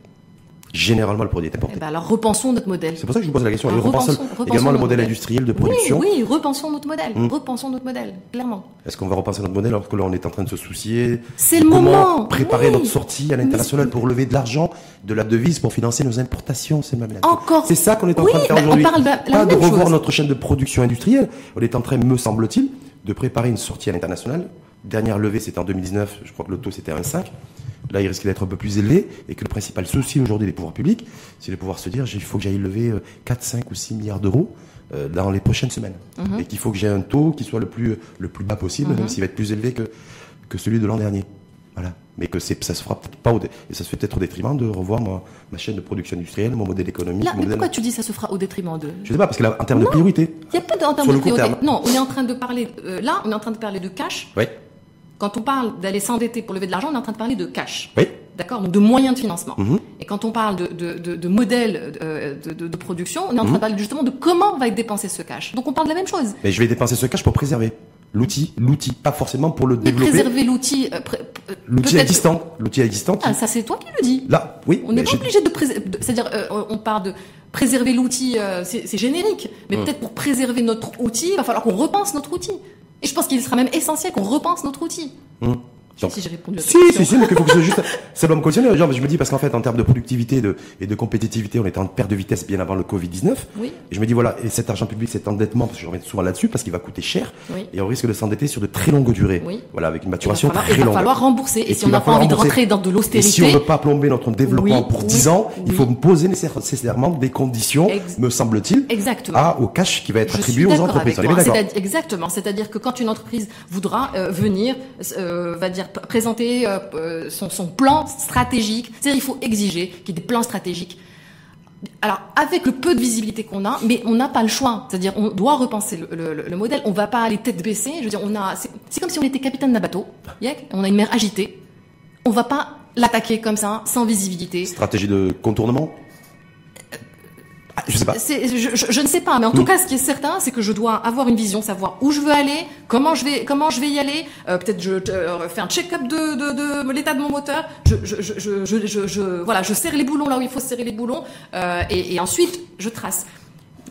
Généralement, le produit est importé. Eh ben alors repensons notre modèle. C'est pour ça que je vous pose la question. Alors, repensons, repensons, également le modèle, modèle, industriel de production. Oui, oui, repensons notre modèle. Mmh. Repensons notre modèle, clairement. Est-ce qu'on va repenser notre modèle alors que là on est en train de se soucier C'est le moment. Préparer oui. notre sortie à l'international pour lever de l'argent, de la devise pour financer nos importations, c'est même Encore. C'est ça qu'on est en oui, train de faire bah, aujourd'hui. Pas de revoir chose. notre chaîne de production industrielle. On est en train, me semble-t-il, de préparer une sortie à l'international. Dernière levée, c'était en 2019. Je crois que le taux c'était 1,5. Là, il risque d'être un peu plus élevé et que le principal souci aujourd'hui des pouvoirs publics, c'est de pouvoir se dire il faut que j'aille lever 4, 5 ou 6 milliards d'euros euh, dans les prochaines semaines. -hmm. Et qu'il faut que j'ai un taux qui soit le plus, le plus bas possible, même s'il va être plus élevé que, que celui de l'an dernier. Voilà. Mais que ça se fera peut-être pas, au et ça se fait peut-être au détriment de revoir moi, ma chaîne de production industrielle, mon modèle économique. Là, mon mais modèle... pourquoi tu dis ça se fera au détriment de Je sais pas, parce que là, en termes non, de priorité. Il n'y a pas de, en termes de priorité. Non, on est en train de parler, euh, là, on est en train de parler de cash. Oui. Quand on parle d'aller s'endetter pour lever de l'argent, on est en train de parler de cash. Oui. D'accord? Donc de moyens de financement. Mm -hmm. Et quand on parle de, de, de, de modèle euh, de, de, production, on est en train mm -hmm. de parler justement de comment va être dépensé ce cash. Donc on parle de la même chose. Mais je vais dépenser ce cash pour préserver l'outil, l'outil, pas forcément pour le Mais développer. préserver l'outil. Euh, l'outil existant, l'outil existant. Qui... Ah, ça c'est toi qui le dis. Là, oui. On n'est pas obligé de préserver. C'est-à-dire, euh, on parle de préserver l'outil, euh, c'est générique. Mais Mm. peut-être pour préserver notre outil, il va falloir qu'on repense notre outil. Et je pense qu'il sera même essentiel qu'on repense notre outil. Mmh. Donc, si j'ai répondu à si, si, si, mais qu'il faut que je juste, ça doit me cautionner. Genre, je me dis, parce qu'en fait, en termes de productivité et de, et de compétitivité, on était en perte de vitesse bien avant le Covid-19. Oui. Et je me dis, voilà, et cet argent public, cet endettement, parce que je reviens souvent là-dessus, parce qu'il va coûter cher. Oui. Et on risque de s'endetter sur de très longues durées. Oui. Voilà, avec une maturation il va falloir, très il va longue. falloir rembourser. Et, Et si on n'a pas envie de rentrer dans de Et l'austérité. si on ne veut pas plomber notre développement pour oui, 10 ans, il faut me poser nécessairement des conditions, Ex- me semble-t-il, au cash qui va être Je attribué aux entreprises. On est bien Exactement. C'est-à-dire que quand une entreprise voudra euh, venir, euh, va dire présenter euh, euh, son, plan stratégique, c'est-à-dire il faut exiger qu'il y ait des plans stratégiques. Alors avec le peu de visibilité qu'on a, mais on n'a pas le choix. C'est-à-dire on doit repenser le, le- le modèle. On va pas aller tête baissée. Je veux dire, on a. C'est comme si on était capitaine d'un bateau. On a une mer agitée. On va pas l'attaquer comme ça, sans visibilité. Stratégie de contournement? Je sais pas. C'est- Je, je- je ne sais pas, mais en tout cas, ce qui est certain, c'est que je dois avoir une vision, savoir où je veux aller, comment je vais, comment je vais y aller. Euh, Peut-être je euh, fais un check-up de, de, de l'état de mon moteur. Je, je, je, je, je, je- je- voilà, je serre les boulons là où il faut serrer les boulons, euh, et, et ensuite je trace.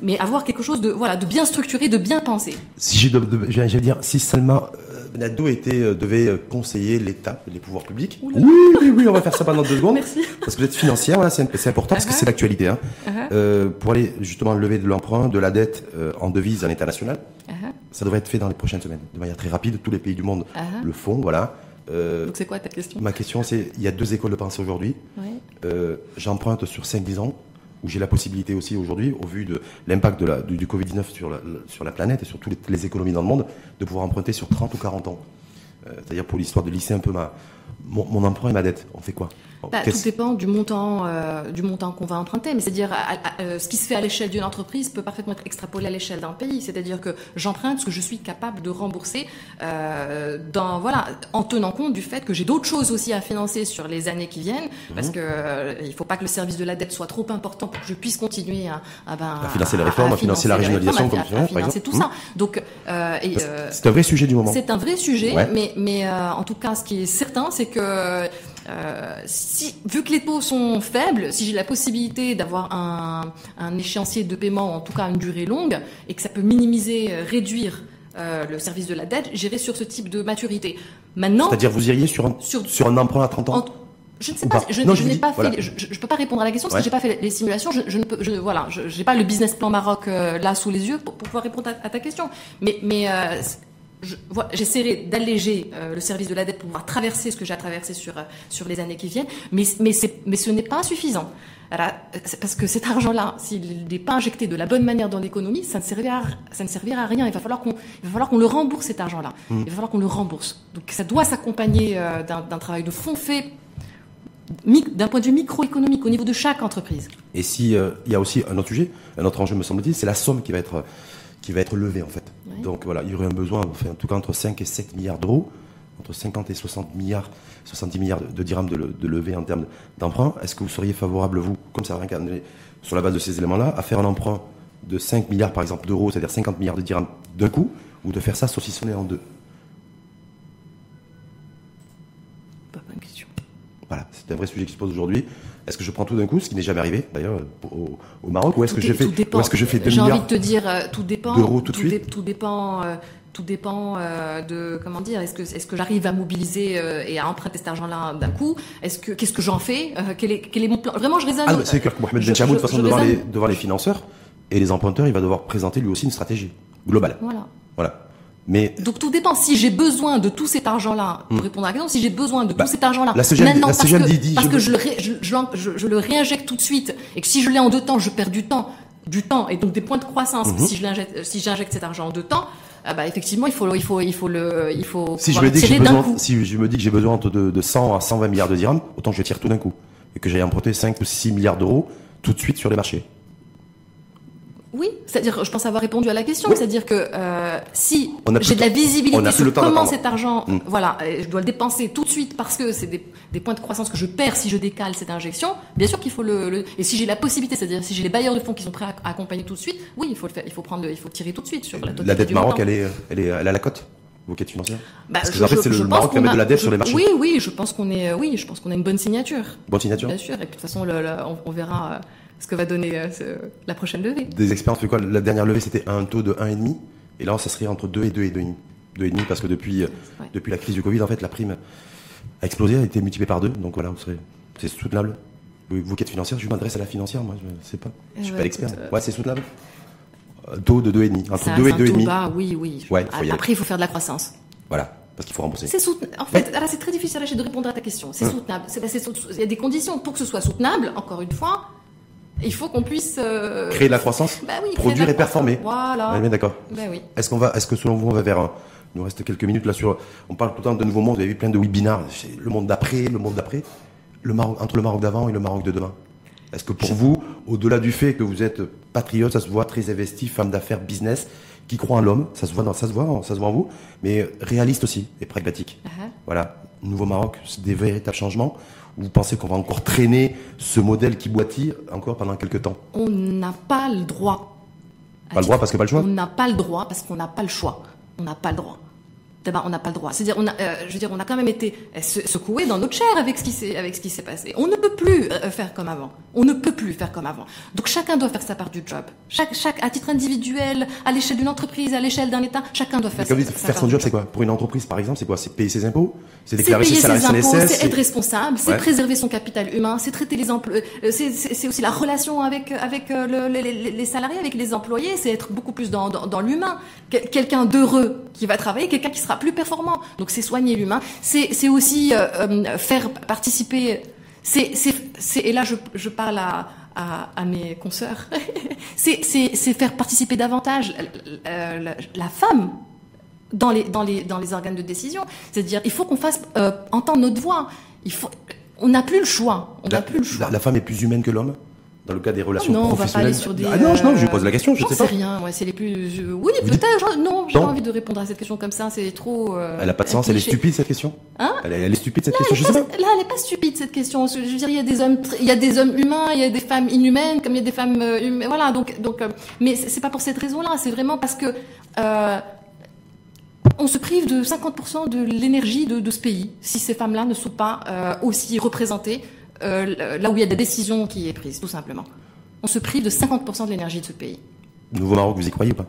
Mais avoir quelque chose de voilà, de bien structuré, de bien pensé. Si j'allais dire, si Salma euh, Benado était, euh, devait euh, conseiller l'État, les pouvoirs publics. Oui, oui, oui, on va faire ça pendant deux secondes. Merci. Parce que vous êtes financière, voilà, c'est, important parce que Uh-huh. c'est l'actualité. Hein. Uh-huh. Euh, pour aller justement lever de l'emprunt, de la dette euh, en devise à l'international, Uh-huh. ça devrait être fait dans les prochaines semaines, de manière très rapide. Tous les pays du monde Uh-huh. le font, voilà. Euh, Donc c'est quoi ta question? ma question, c'est, il y a deux écoles de pensée aujourd'hui. Ouais. J'emprunte sur 5-10 ans, où j'ai la possibilité aussi aujourd'hui, au vu de l'impact du, du Covid-19 sur la, sur la planète et sur toutes les, économies dans le monde, de pouvoir emprunter sur 30 ou 40 ans. Euh, C'est-à-dire pour l'histoire de lisser un peu ma, mon, mon emprunt et ma dette. On fait quoi? Bah, tout dépend du montant, euh, du montant qu'on va emprunter. Mais c'est-à-dire, euh, ce qui se fait à l'échelle d'une entreprise peut parfaitement être extrapolé à l'échelle d'un pays. C'est-à-dire que j'emprunte ce que je suis capable de rembourser, euh, dans voilà, en tenant compte du fait que j'ai d'autres choses aussi à financer sur les années qui viennent, Mhm. parce que euh, il faut pas que le service de la dette soit trop important pour que je puisse continuer à, à, ben, À financer les réformes, à financer la régionalisation, comme tu dis, par financer tout ça. Donc, euh, euh, C'est un vrai sujet du moment. c'est un vrai sujet, Ouais. mais, mais euh, en tout cas, ce qui est certain, c'est que euh, si, vu que les taux sont faibles, si j'ai la possibilité d'avoir un, un échéancier de paiement, en tout cas une durée longue, et que ça peut minimiser, euh, réduire euh, le service de la dette, j'irai sur ce type de maturité. Maintenant, C'est-à-dire vous iriez sur un, Sur- sur un emprunt à 30 ans en- je ne sais pas, pas je, Non, je je vous n'ai pas voilà. je, je, je peux pas répondre à la question parce Ouais. que j'ai pas fait les simulations. Je, ne peux, je, voilà, j'ai pas le business plan Maroc euh, là sous les yeux pour, pour pouvoir répondre à, à ta question. Mais, mais j'essaierai d'alléger euh, le service de la dette pour pouvoir traverser ce que j'ai à traverser sur, euh, sur les années qui viennent, mais, mais, mais ce n'est pas suffisant. parce que cet argent-là, s'il n'est pas injecté de la bonne manière dans l'économie, ça ne servira, ça ne servira à rien. Il va falloir qu'on, il va falloir qu'on le rembourse cet argent-là. Mmh. Il va falloir qu'on le rembourse. Donc ça doit s'accompagner euh, d'un travail de fond fait d'un point de vue microéconomique au niveau de chaque entreprise. Et si il y a aussi un autre sujet, un autre enjeu me semble-t-il, c'est la somme qui va être qui va être levée en fait. Donc voilà, il y aurait un besoin, en tout cas entre 5 et 7 milliards d'euros, entre 50 et 60 milliards, 70 milliards de, dirhams de, de lever en termes d'emprunt. Est-ce que vous seriez favorable, vous, comme ça sur la base de ces éléments-là, à faire un emprunt de 5 milliards par exemple d'euros, c'est-à-dire 50 milliards de dirhams d'un coup, ou de faire ça saucissonner en deux? Pas bonne question. Voilà, c'est un vrai sujet qui se pose aujourd'hui. Est-ce que je prends tout d'un coup, ce qui n'est jamais arrivé d'ailleurs au, Maroc, ou est-ce que, je fais, est-ce que je fais 2 J'ai envie de te dire, euh, tout dépend. D'euros tout de suite. tout dépend. Euh, tout dépend euh, de comment dire. Est-ce que est-ce que j'arrive à mobiliser et à emprunter cet argent-là d'un coup? Est-ce que qu'est-ce que j'en fais? Quel, est, quel est mon plan? Vraiment, je raisonne. Ah, c'est que Mohamed Ben Chamoud, de toute façon, devant les, devant les financeurs et les emprunteurs, il va devoir présenter lui aussi une stratégie globale. Voilà. Voilà. Mais donc tout dépend. Si j'ai besoin de tout cet argent-là, pour hmm. répondre à la question, si j'ai besoin de tout bah, cet argent-là, maintenant parce, que, dit, parce que je, le je, je, le réinjecte tout de suite, et que si je l'ai en deux temps, je perds du temps, du temps, et donc des points de croissance. Hmm. Si je l'injecte, si j'injecte cet argent en deux temps, ah bah effectivement, il faut, il faut, il faut le, il faut. Si je me dis que j'ai besoin, si je me dis que j'ai besoin de, de 100 à 120 milliards de dirhams, autant que je tire tout d'un coup, et que j'aille emprunter 5 ou 6 milliards d'euros tout de suite sur les marchés. Oui, c'est-à-dire, je pense avoir répondu à la question, c'est-à-dire que euh, si j'ai de la visibilité sur comment cet argent, mm. voilà, je dois le dépenser tout de suite parce que c'est des, points de croissance que je perds si je décale cette injection. Bien sûr qu'il faut le, et si j'ai la possibilité, c'est-à-dire si j'ai les bailleurs de fonds qui sont prêts à, accompagner tout de suite, oui, il faut le faire, il faut prendre, il faut tirer tout de suite sur la La dette Maroc, elle est, elle est, elle a la cote. Vos quêtes financières bah, Parce que en fait, c'est le Maroc qui va mettre de la dette sur les marchés. Oui, oui, je pense qu'on est, oui, je pense qu'on a une bonne signature. Bonne signature. Bien sûr, et puis de toute façon, le, on, verra. Euh, ce que va donner euh, la prochaine levée. Des expériences, quoi? La dernière levée, c'était un taux de 1,5. Et là, ça serait entre 2 et 2 et 2,5. 2,5 parce que depuis, euh, depuis la crise du Covid, en fait, la prime a explosé, a été multipliée par deux. Donc voilà, c'est soutenable. Vous qui êtes financière, je m'adresse à la financière, moi, je ne sais pas. Je suis pas l'expert. Ouais, c'est soutenable. Taux de 2,5. Entre 2 et 2,5. Oui, oui. Ouais, Après, il faut faire de la croissance. Voilà parce qu'il faut rembourser. C'est soutenable. En fait, c'est très difficile de répondre à ta question. C'est hum. soutenable. Il y a des conditions pour que ce soit soutenable. Encore une fois, il faut qu'on puisse euh, créer de la croissance, bah oui, produire et performer. Voilà. Ouais, d'accord. Bah oui. Est-ce qu'on va, est-ce que selon vous, on va vers un, il nous reste quelques minutes là sur, on parle tout le temps de nouveaux mondes. Vous avez vu plein de webinars. Le monde d'après, le monde d'après, le Maroc, entre le Maroc d'avant et le Maroc de demain. Est-ce que pour vous, au-delà du fait que vous êtes patriote, ça se voit très investi, femme d'affaires, business, qui croit en l'homme, ça se voit dans, ça se voit, ça se voit en vous, mais réaliste aussi et pragmatique. Uh-huh. Voilà, nouveau Maroc, c'est des véritables changements. Vous pensez qu'on va encore traîner ce modèle qui boitille encore pendant quelques temps On n'a pas le droit. Pas le droit parce que pas le choix On n'a pas le droit parce qu'on n'a pas le choix. On n'a pas le droit. D'abord, on n'a pas le droit. C'est-à-dire, on a, euh, je veux dire, on a quand même été euh, secoué dans notre chair avec ce qui s'est, avec ce qui s'est passé. On ne peut plus euh, faire comme avant. On ne peut plus faire comme avant. Donc, chacun doit faire sa part du job. Chaque, chaque, à titre individuel, à l'échelle d'une entreprise, à l'échelle d'un État, chacun doit faire. sa, faire son job, c'est quoi? Pour une entreprise, par exemple, c'est quoi? C'est payer ses impôts? C'est déclarer ses salariés C'est être responsable. C'est préserver son capital humain. C'est traiter les emplois. C'est aussi la relation avec avec le, les, les, salariés, avec les employés. C'est être beaucoup plus dans, dans, dans l'humain. Quelqu'un d'heureux qui va travailler, quelqu'un qui sera plus performant. Donc c'est soigner l'humain. C'est aussi euh, euh, faire participer. C'est et là je, je parle à, à, mes consoeurs. c'est faire participer davantage la, la, femme dans les dans les dans les organes de décision. C'est-à-dire il faut qu'on fasse euh, entendre notre voix. Il faut on n'a plus le choix. On n'a plus le choix. la femme est plus humaine que l'homme? Dans le cas des relations non, professionnelles. On va pas aller sur des, ah non, non, je pose la question, je sais pas. rien, ouais, c'est les plus. Oui, peut-être. Non, j'ai pas envie de répondre à cette question comme ça, c'est trop. Euh, elle a pas de sens, elle est stupide cette question. Hein elle, est, stupide cette question, je sais pas. Là, elle est pas stupide cette question. Je veux dire, il y a des hommes, il y a des hommes humains, il y a des femmes inhumaines, comme il y a des femmes euh, humaines. Voilà, donc, donc, euh, mais c'est pas pour cette raison-là. C'est vraiment parce que. on se prive de 50% de l'énergie de, de, ce pays si ces femmes-là ne sont pas aussi représentées là où il y a des décisions qui est prise, tout simplement on se prive de 50% de l'énergie de ce pays. Nouveau Maroc, vous y croyez ou pas?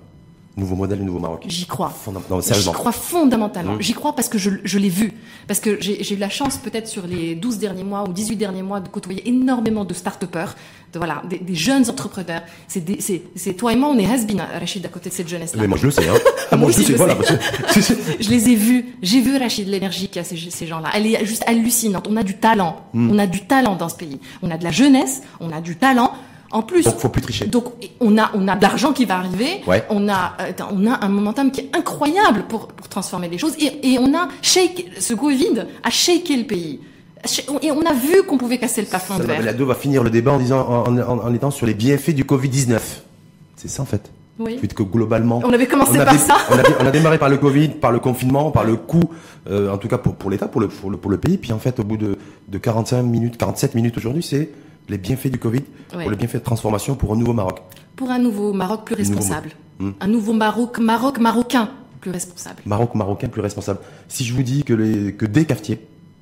Nouveau modèle, nouveau Maroc. J'y crois. J'y crois fondamentalement. Mmh. J'y crois parce que je, je l'ai vu. Parce que j'ai eu la chance, peut-être sur les 12 derniers mois ou 18 derniers mois, de côtoyer énormément de start-upers, de, voilà, des, des jeunes entrepreneurs. C'est toi et moi, on est has Rachid, à côté de cette jeunesse-là. Mais moi je le sais. Hein. Ah, Moi je le sais. Voilà. Je les ai vus. J'ai vu Rachid, l'énergie qu'il y a ces, ces gens-là. Elle est juste hallucinante. On a du talent. Hmm. On a du talent dans ce pays. On a de la jeunesse. On a du talent. En plus. Donc faut plus tricher. Donc on a on a de l'argent qui va arriver. Ouais. On a euh, on a un momentum qui est incroyable pour pour transformer les choses et, et on a shake ce Covid a shaké le pays. Et on a vu qu'on pouvait casser le plafond de verre. Belado va finir le débat en disant, en, en- en étant sur les bienfaits du Covid-19. C'est ça en fait. Oui. Que globalement. On avait commencé a par ça. On a, dé- on a démarré par le Covid, par le confinement, par le coût, euh, en tout cas pour, pour l'État, pour le, pour, le, pour le pays. Puis en fait, au bout de, de 45 minutes, 47 minutes aujourd'hui, c'est les bienfaits du Covid, Ouais. pour les bienfaits de transformation pour un nouveau Maroc. Pour un nouveau Maroc plus responsable. Maroc. Un nouveau Maroc Maroc marocain plus responsable. Maroc marocain plus responsable. Si je vous dis que, les, que des cafetiers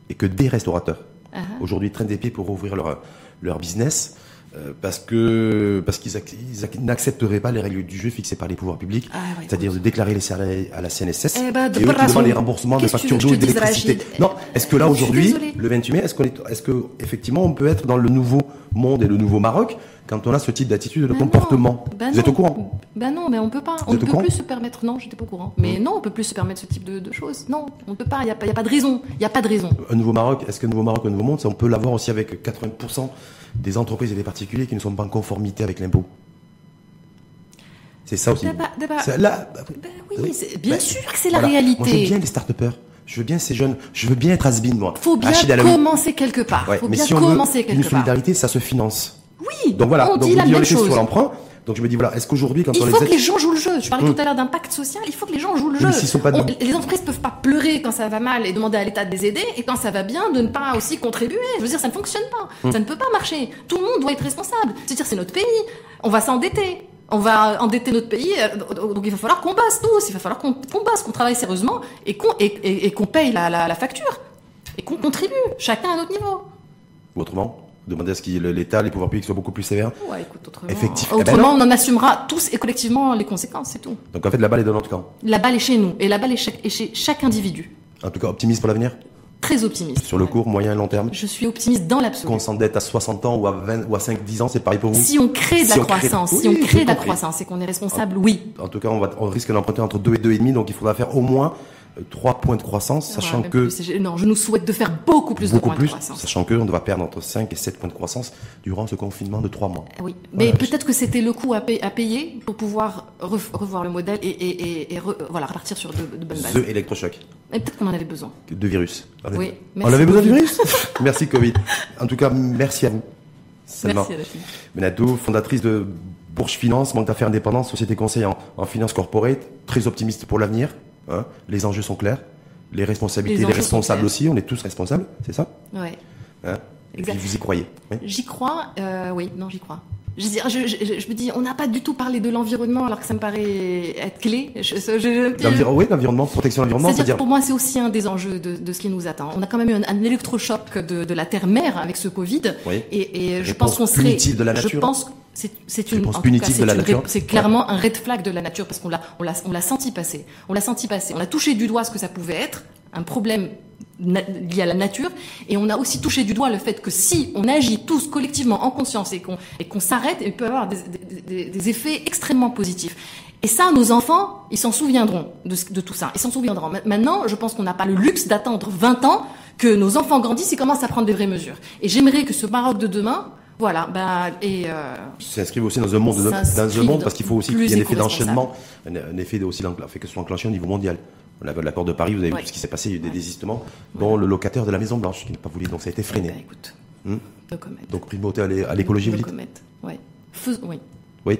et que des restaurateurs Ah ah. aujourd'hui traînent des pieds pour ouvrir leur, leur business, euh, parce que parce qu'ils ac- ils ac- n'accepteraient pas les règles du jeu fixées par les pouvoirs publics, Ah c'est-à-dire de déclarer les salaires à la CNSS Eh ben, de et eux qui raison. demandent les remboursements de factures d'eau et d'électricité. Non, est-ce que là aujourd'hui, le 28 mai, est-ce qu'on est, est-ce que effectivement on peut être dans le nouveau monde et le nouveau Maroc quand on a ce type d'attitude et de Ben comportement. Ben Vous êtes au courant Ben non, mais on peut pas. Vous on ne peut plus se permettre. Non, j'étais pas au courant. Mais non, on peut plus se permettre ce type de, de choses. Non, on ne peut pas. Il y a, pas- a de raison. Il y a pas de raison. Un nouveau Maroc, est-ce que nouveau Maroc, un nouveau monde, ça, on peut l'avoir aussi avec 80% des entreprises et des particuliers qui ne sont pas en conformité avec l'impôt. C'est ça aussi. Là- oui, c'est- bien Ben, sûr que c'est la voilà. réalité. Moi, je veux bien les start-upers. Je veux bien ces jeunes. Je veux bien être has moi. Faut bien commencer quelque part. Ouais, Faut mais bien si on commencer veut quelque une part. solidarité, ça se finance. Oui. Donc voilà. On Donc dit la même chose. sur l'emprunt. Donc je me dis voilà, est-ce qu'aujourd'hui quand Il on faut que les gens jouent le jeu. Je parlais Hum. tout à l'heure d'impact social. Il faut que les gens jouent le mais jeu. sont pas On- dedans. les entreprises peuvent pas pleurer quand ça va mal et demander à l'État de les aider, et quand ça va bien, de ne pas aussi contribuer. Je veux dire, ça ne fonctionne pas. Hum. Ça ne peut pas marcher. Tout le monde doit être responsable. C'est-à-dire, c'est notre pays. On va s'endetter. On va endetter notre pays, euh, donc il va falloir qu'on bosse tous, il va falloir qu'on qu'on bosse, qu'on travaille sérieusement et qu'on et, et- et qu'on paye la, la- la facture et qu'on contribue, chacun à notre niveau. Ou autrement, demander à ce que l'État, les pouvoirs publics soient beaucoup plus sévères. Ouais, écoute, autrement, Effectif- eh ben on en assumera tous et collectivement les conséquences, c'est tout. Donc en fait, la balle est dans notre camp. La balle est chez nous et la balle est chez, est chez chaque individu. En tout cas, optimiste pour l'avenir? Très optimiste. sur le court, moyen et long terme? Je suis optimiste dans l'absolu. Qu'on s'endette à 60 ans ou à 20 ou à 5 10 ans, c'est pareil pour vous? Si on crée de Si la crée- croissance, Oui, si on crée de la compris. croissance et qu'on est responsable, oui. En tout cas, on, va, on risque d'emprunter entre 2 et 2,5, donc il faudra faire au moins 3 points de croissance, sachant Ouais, que plus, non, je nous souhaite de faire beaucoup plus de beaucoup points plus, de croissance. sachant que on va perdre entre 5 et 7 points de croissance durant ce confinement de 3 mois. Oui, mais Voilà. peut-être que c'était le coût à, payer- à payer pour pouvoir revoir le modèle et, et, et, et re- voilà, repartir sur de, de bonnes bases. The électrochoc Et peut-être qu'on en avait besoin. de virus. On Oui, avait- merci on avait besoin de virus Merci Covid. En tout cas, merci à vous. Salma Merci. Benato, fondatrice de Bourge Finance, banque d'affaires indépendante, société conseil en, en finance corporate, très optimiste pour l'avenir. Hein. Les enjeux sont clairs. Les responsabilités, Les les, responsables aussi, on est tous responsables, c'est ça? Ouais. hein? Exact. vous y croyez. oui. J'y crois, euh, oui, non, j'y crois. Je, veux dire, je, je- je me dis, on n'a pas du tout parlé de l'environnement alors que ça me paraît être clé. Je, je- je- oui, l'environnement, protection de l'environnement, C'est-à-dire pour moi, c'est aussi un des enjeux de, de ce qui nous attend. On a quand même eu un, un électrochoc de, de la Terre-mère avec ce Covid. Oui. Et, et je pense qu'on serait. de la Je nature. pense que c'est une. Réponse en tout punitive cas, de la c'est clairement un red flag de la nature parce qu'on l'a, on l'a, on l'a senti passer. On l'a senti passer. On a touché du doigt ce que ça pouvait être, un problème na- lié à la nature, et on a aussi touché du doigt le fait que si on agit tous collectivement en conscience et qu'on qu'on s'arrête, il peut y avoir des, des- effets extrêmement positifs. Et ça, nos enfants, ils s'en souviendront de, tout ça. Ils s'en souviendront. Ma- Maintenant, je pense qu'on n'a pas le luxe d'attendre 20 ans que nos enfants grandissent et commencent à prendre des vraies mesures. Et j'aimerais que ce Maroc de demain, voilà, ben, et euh, s'inscrivent aussi dans un monde, dans un monde parce qu'il faut aussi qu'il y ait un effet d'enchaînement, un, effet aussi fait que ce soit enclenché au niveau mondial. La, la porte de Paris, vous avez Ouais. vu ce qui s'est passé, il y a eu des désistements, dont le locataire de la Maison Blanche qui n'a pas voulu, donc ça a été freiné. ben, écoute, Hmm. Donc primauté à l'é- à l'écologie, vous dites. Fais- oui. Oui.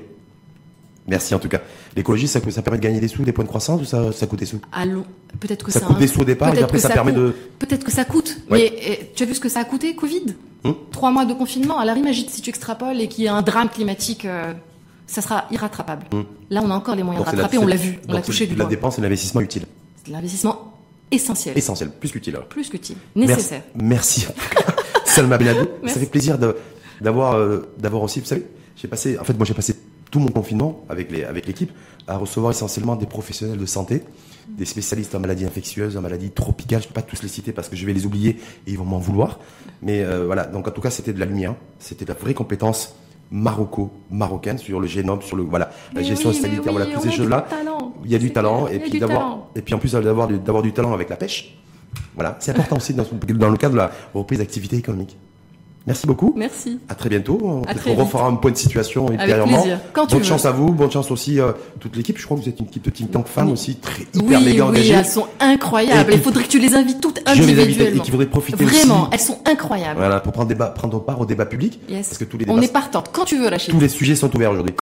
Merci en tout cas. L'écologie, ça, ça permet de gagner des sous, des points de croissance ou ça, ça coûte des sous? Allons. Peut-être que Ça ça, coûte des sous au départ et après que ça permet coûte- de- Peut-être que ça coûte. Ouais. Mais eh, tu as vu ce que ça a coûté, Covid? Hum Trois mois de confinement. Alors imagine si tu extrapoles et qu'il y a un drame climatique, euh, ça sera irrattrapable. Là, on a encore les moyens de rattraper. On l'a vu. On l'a touché du La dépense et l'investissement utile. C'est de l'investissement essentiel. Essentiel, plus qu'utile. alors. Plus qu'utile. Nécessaire. Merci. Merci. Salma Benadou, ça fait plaisir de- d'avoir euh, d'avoir aussi, vous savez, j'ai passé, en fait, moi j'ai passé tout mon confinement avec les avec l'équipe à recevoir essentiellement des professionnels de santé, des spécialistes en maladies infectieuses, en maladies tropicales. Je peux pas tous les citer parce que je vais les oublier et ils vont m'en vouloir. Mais euh, voilà, donc en tout cas, c'était de la lumière, c'était de la vraie compétence maroco-marocaine sur le génome, sur le voilà, la gestion oui, sanitaire, oui, voilà toutes ces choses-là. Il y a du talent et il y a puis du d'avoir talent. et puis en plus d'avoir du, d'avoir du talent avec la pêche. Voilà, c'est important aussi dans, dans le cadre de la reprise d'activité économique. Merci beaucoup. Merci. À très bientôt. On, À très on refera un point de situation ultérieurement. plaisir. Quand tu bonne veux. chance à vous, bonne chance aussi euh, toute l'équipe. Je crois que vous êtes une équipe de think tank femmes aussi très hyper oui, méga oui, engagée. elles sont incroyables. Et Il faudrait que tu les invites toutes Je les invite et individuellement. qui voudraient profiter Vraiment, aussi. elles sont incroyables. Voilà, pour prendre, débat, prendre part au débat public. Yes. Parce que tous les On débats, est partante. Quand tu veux, la chérie. tous les sujets sont ouverts aujourd'hui.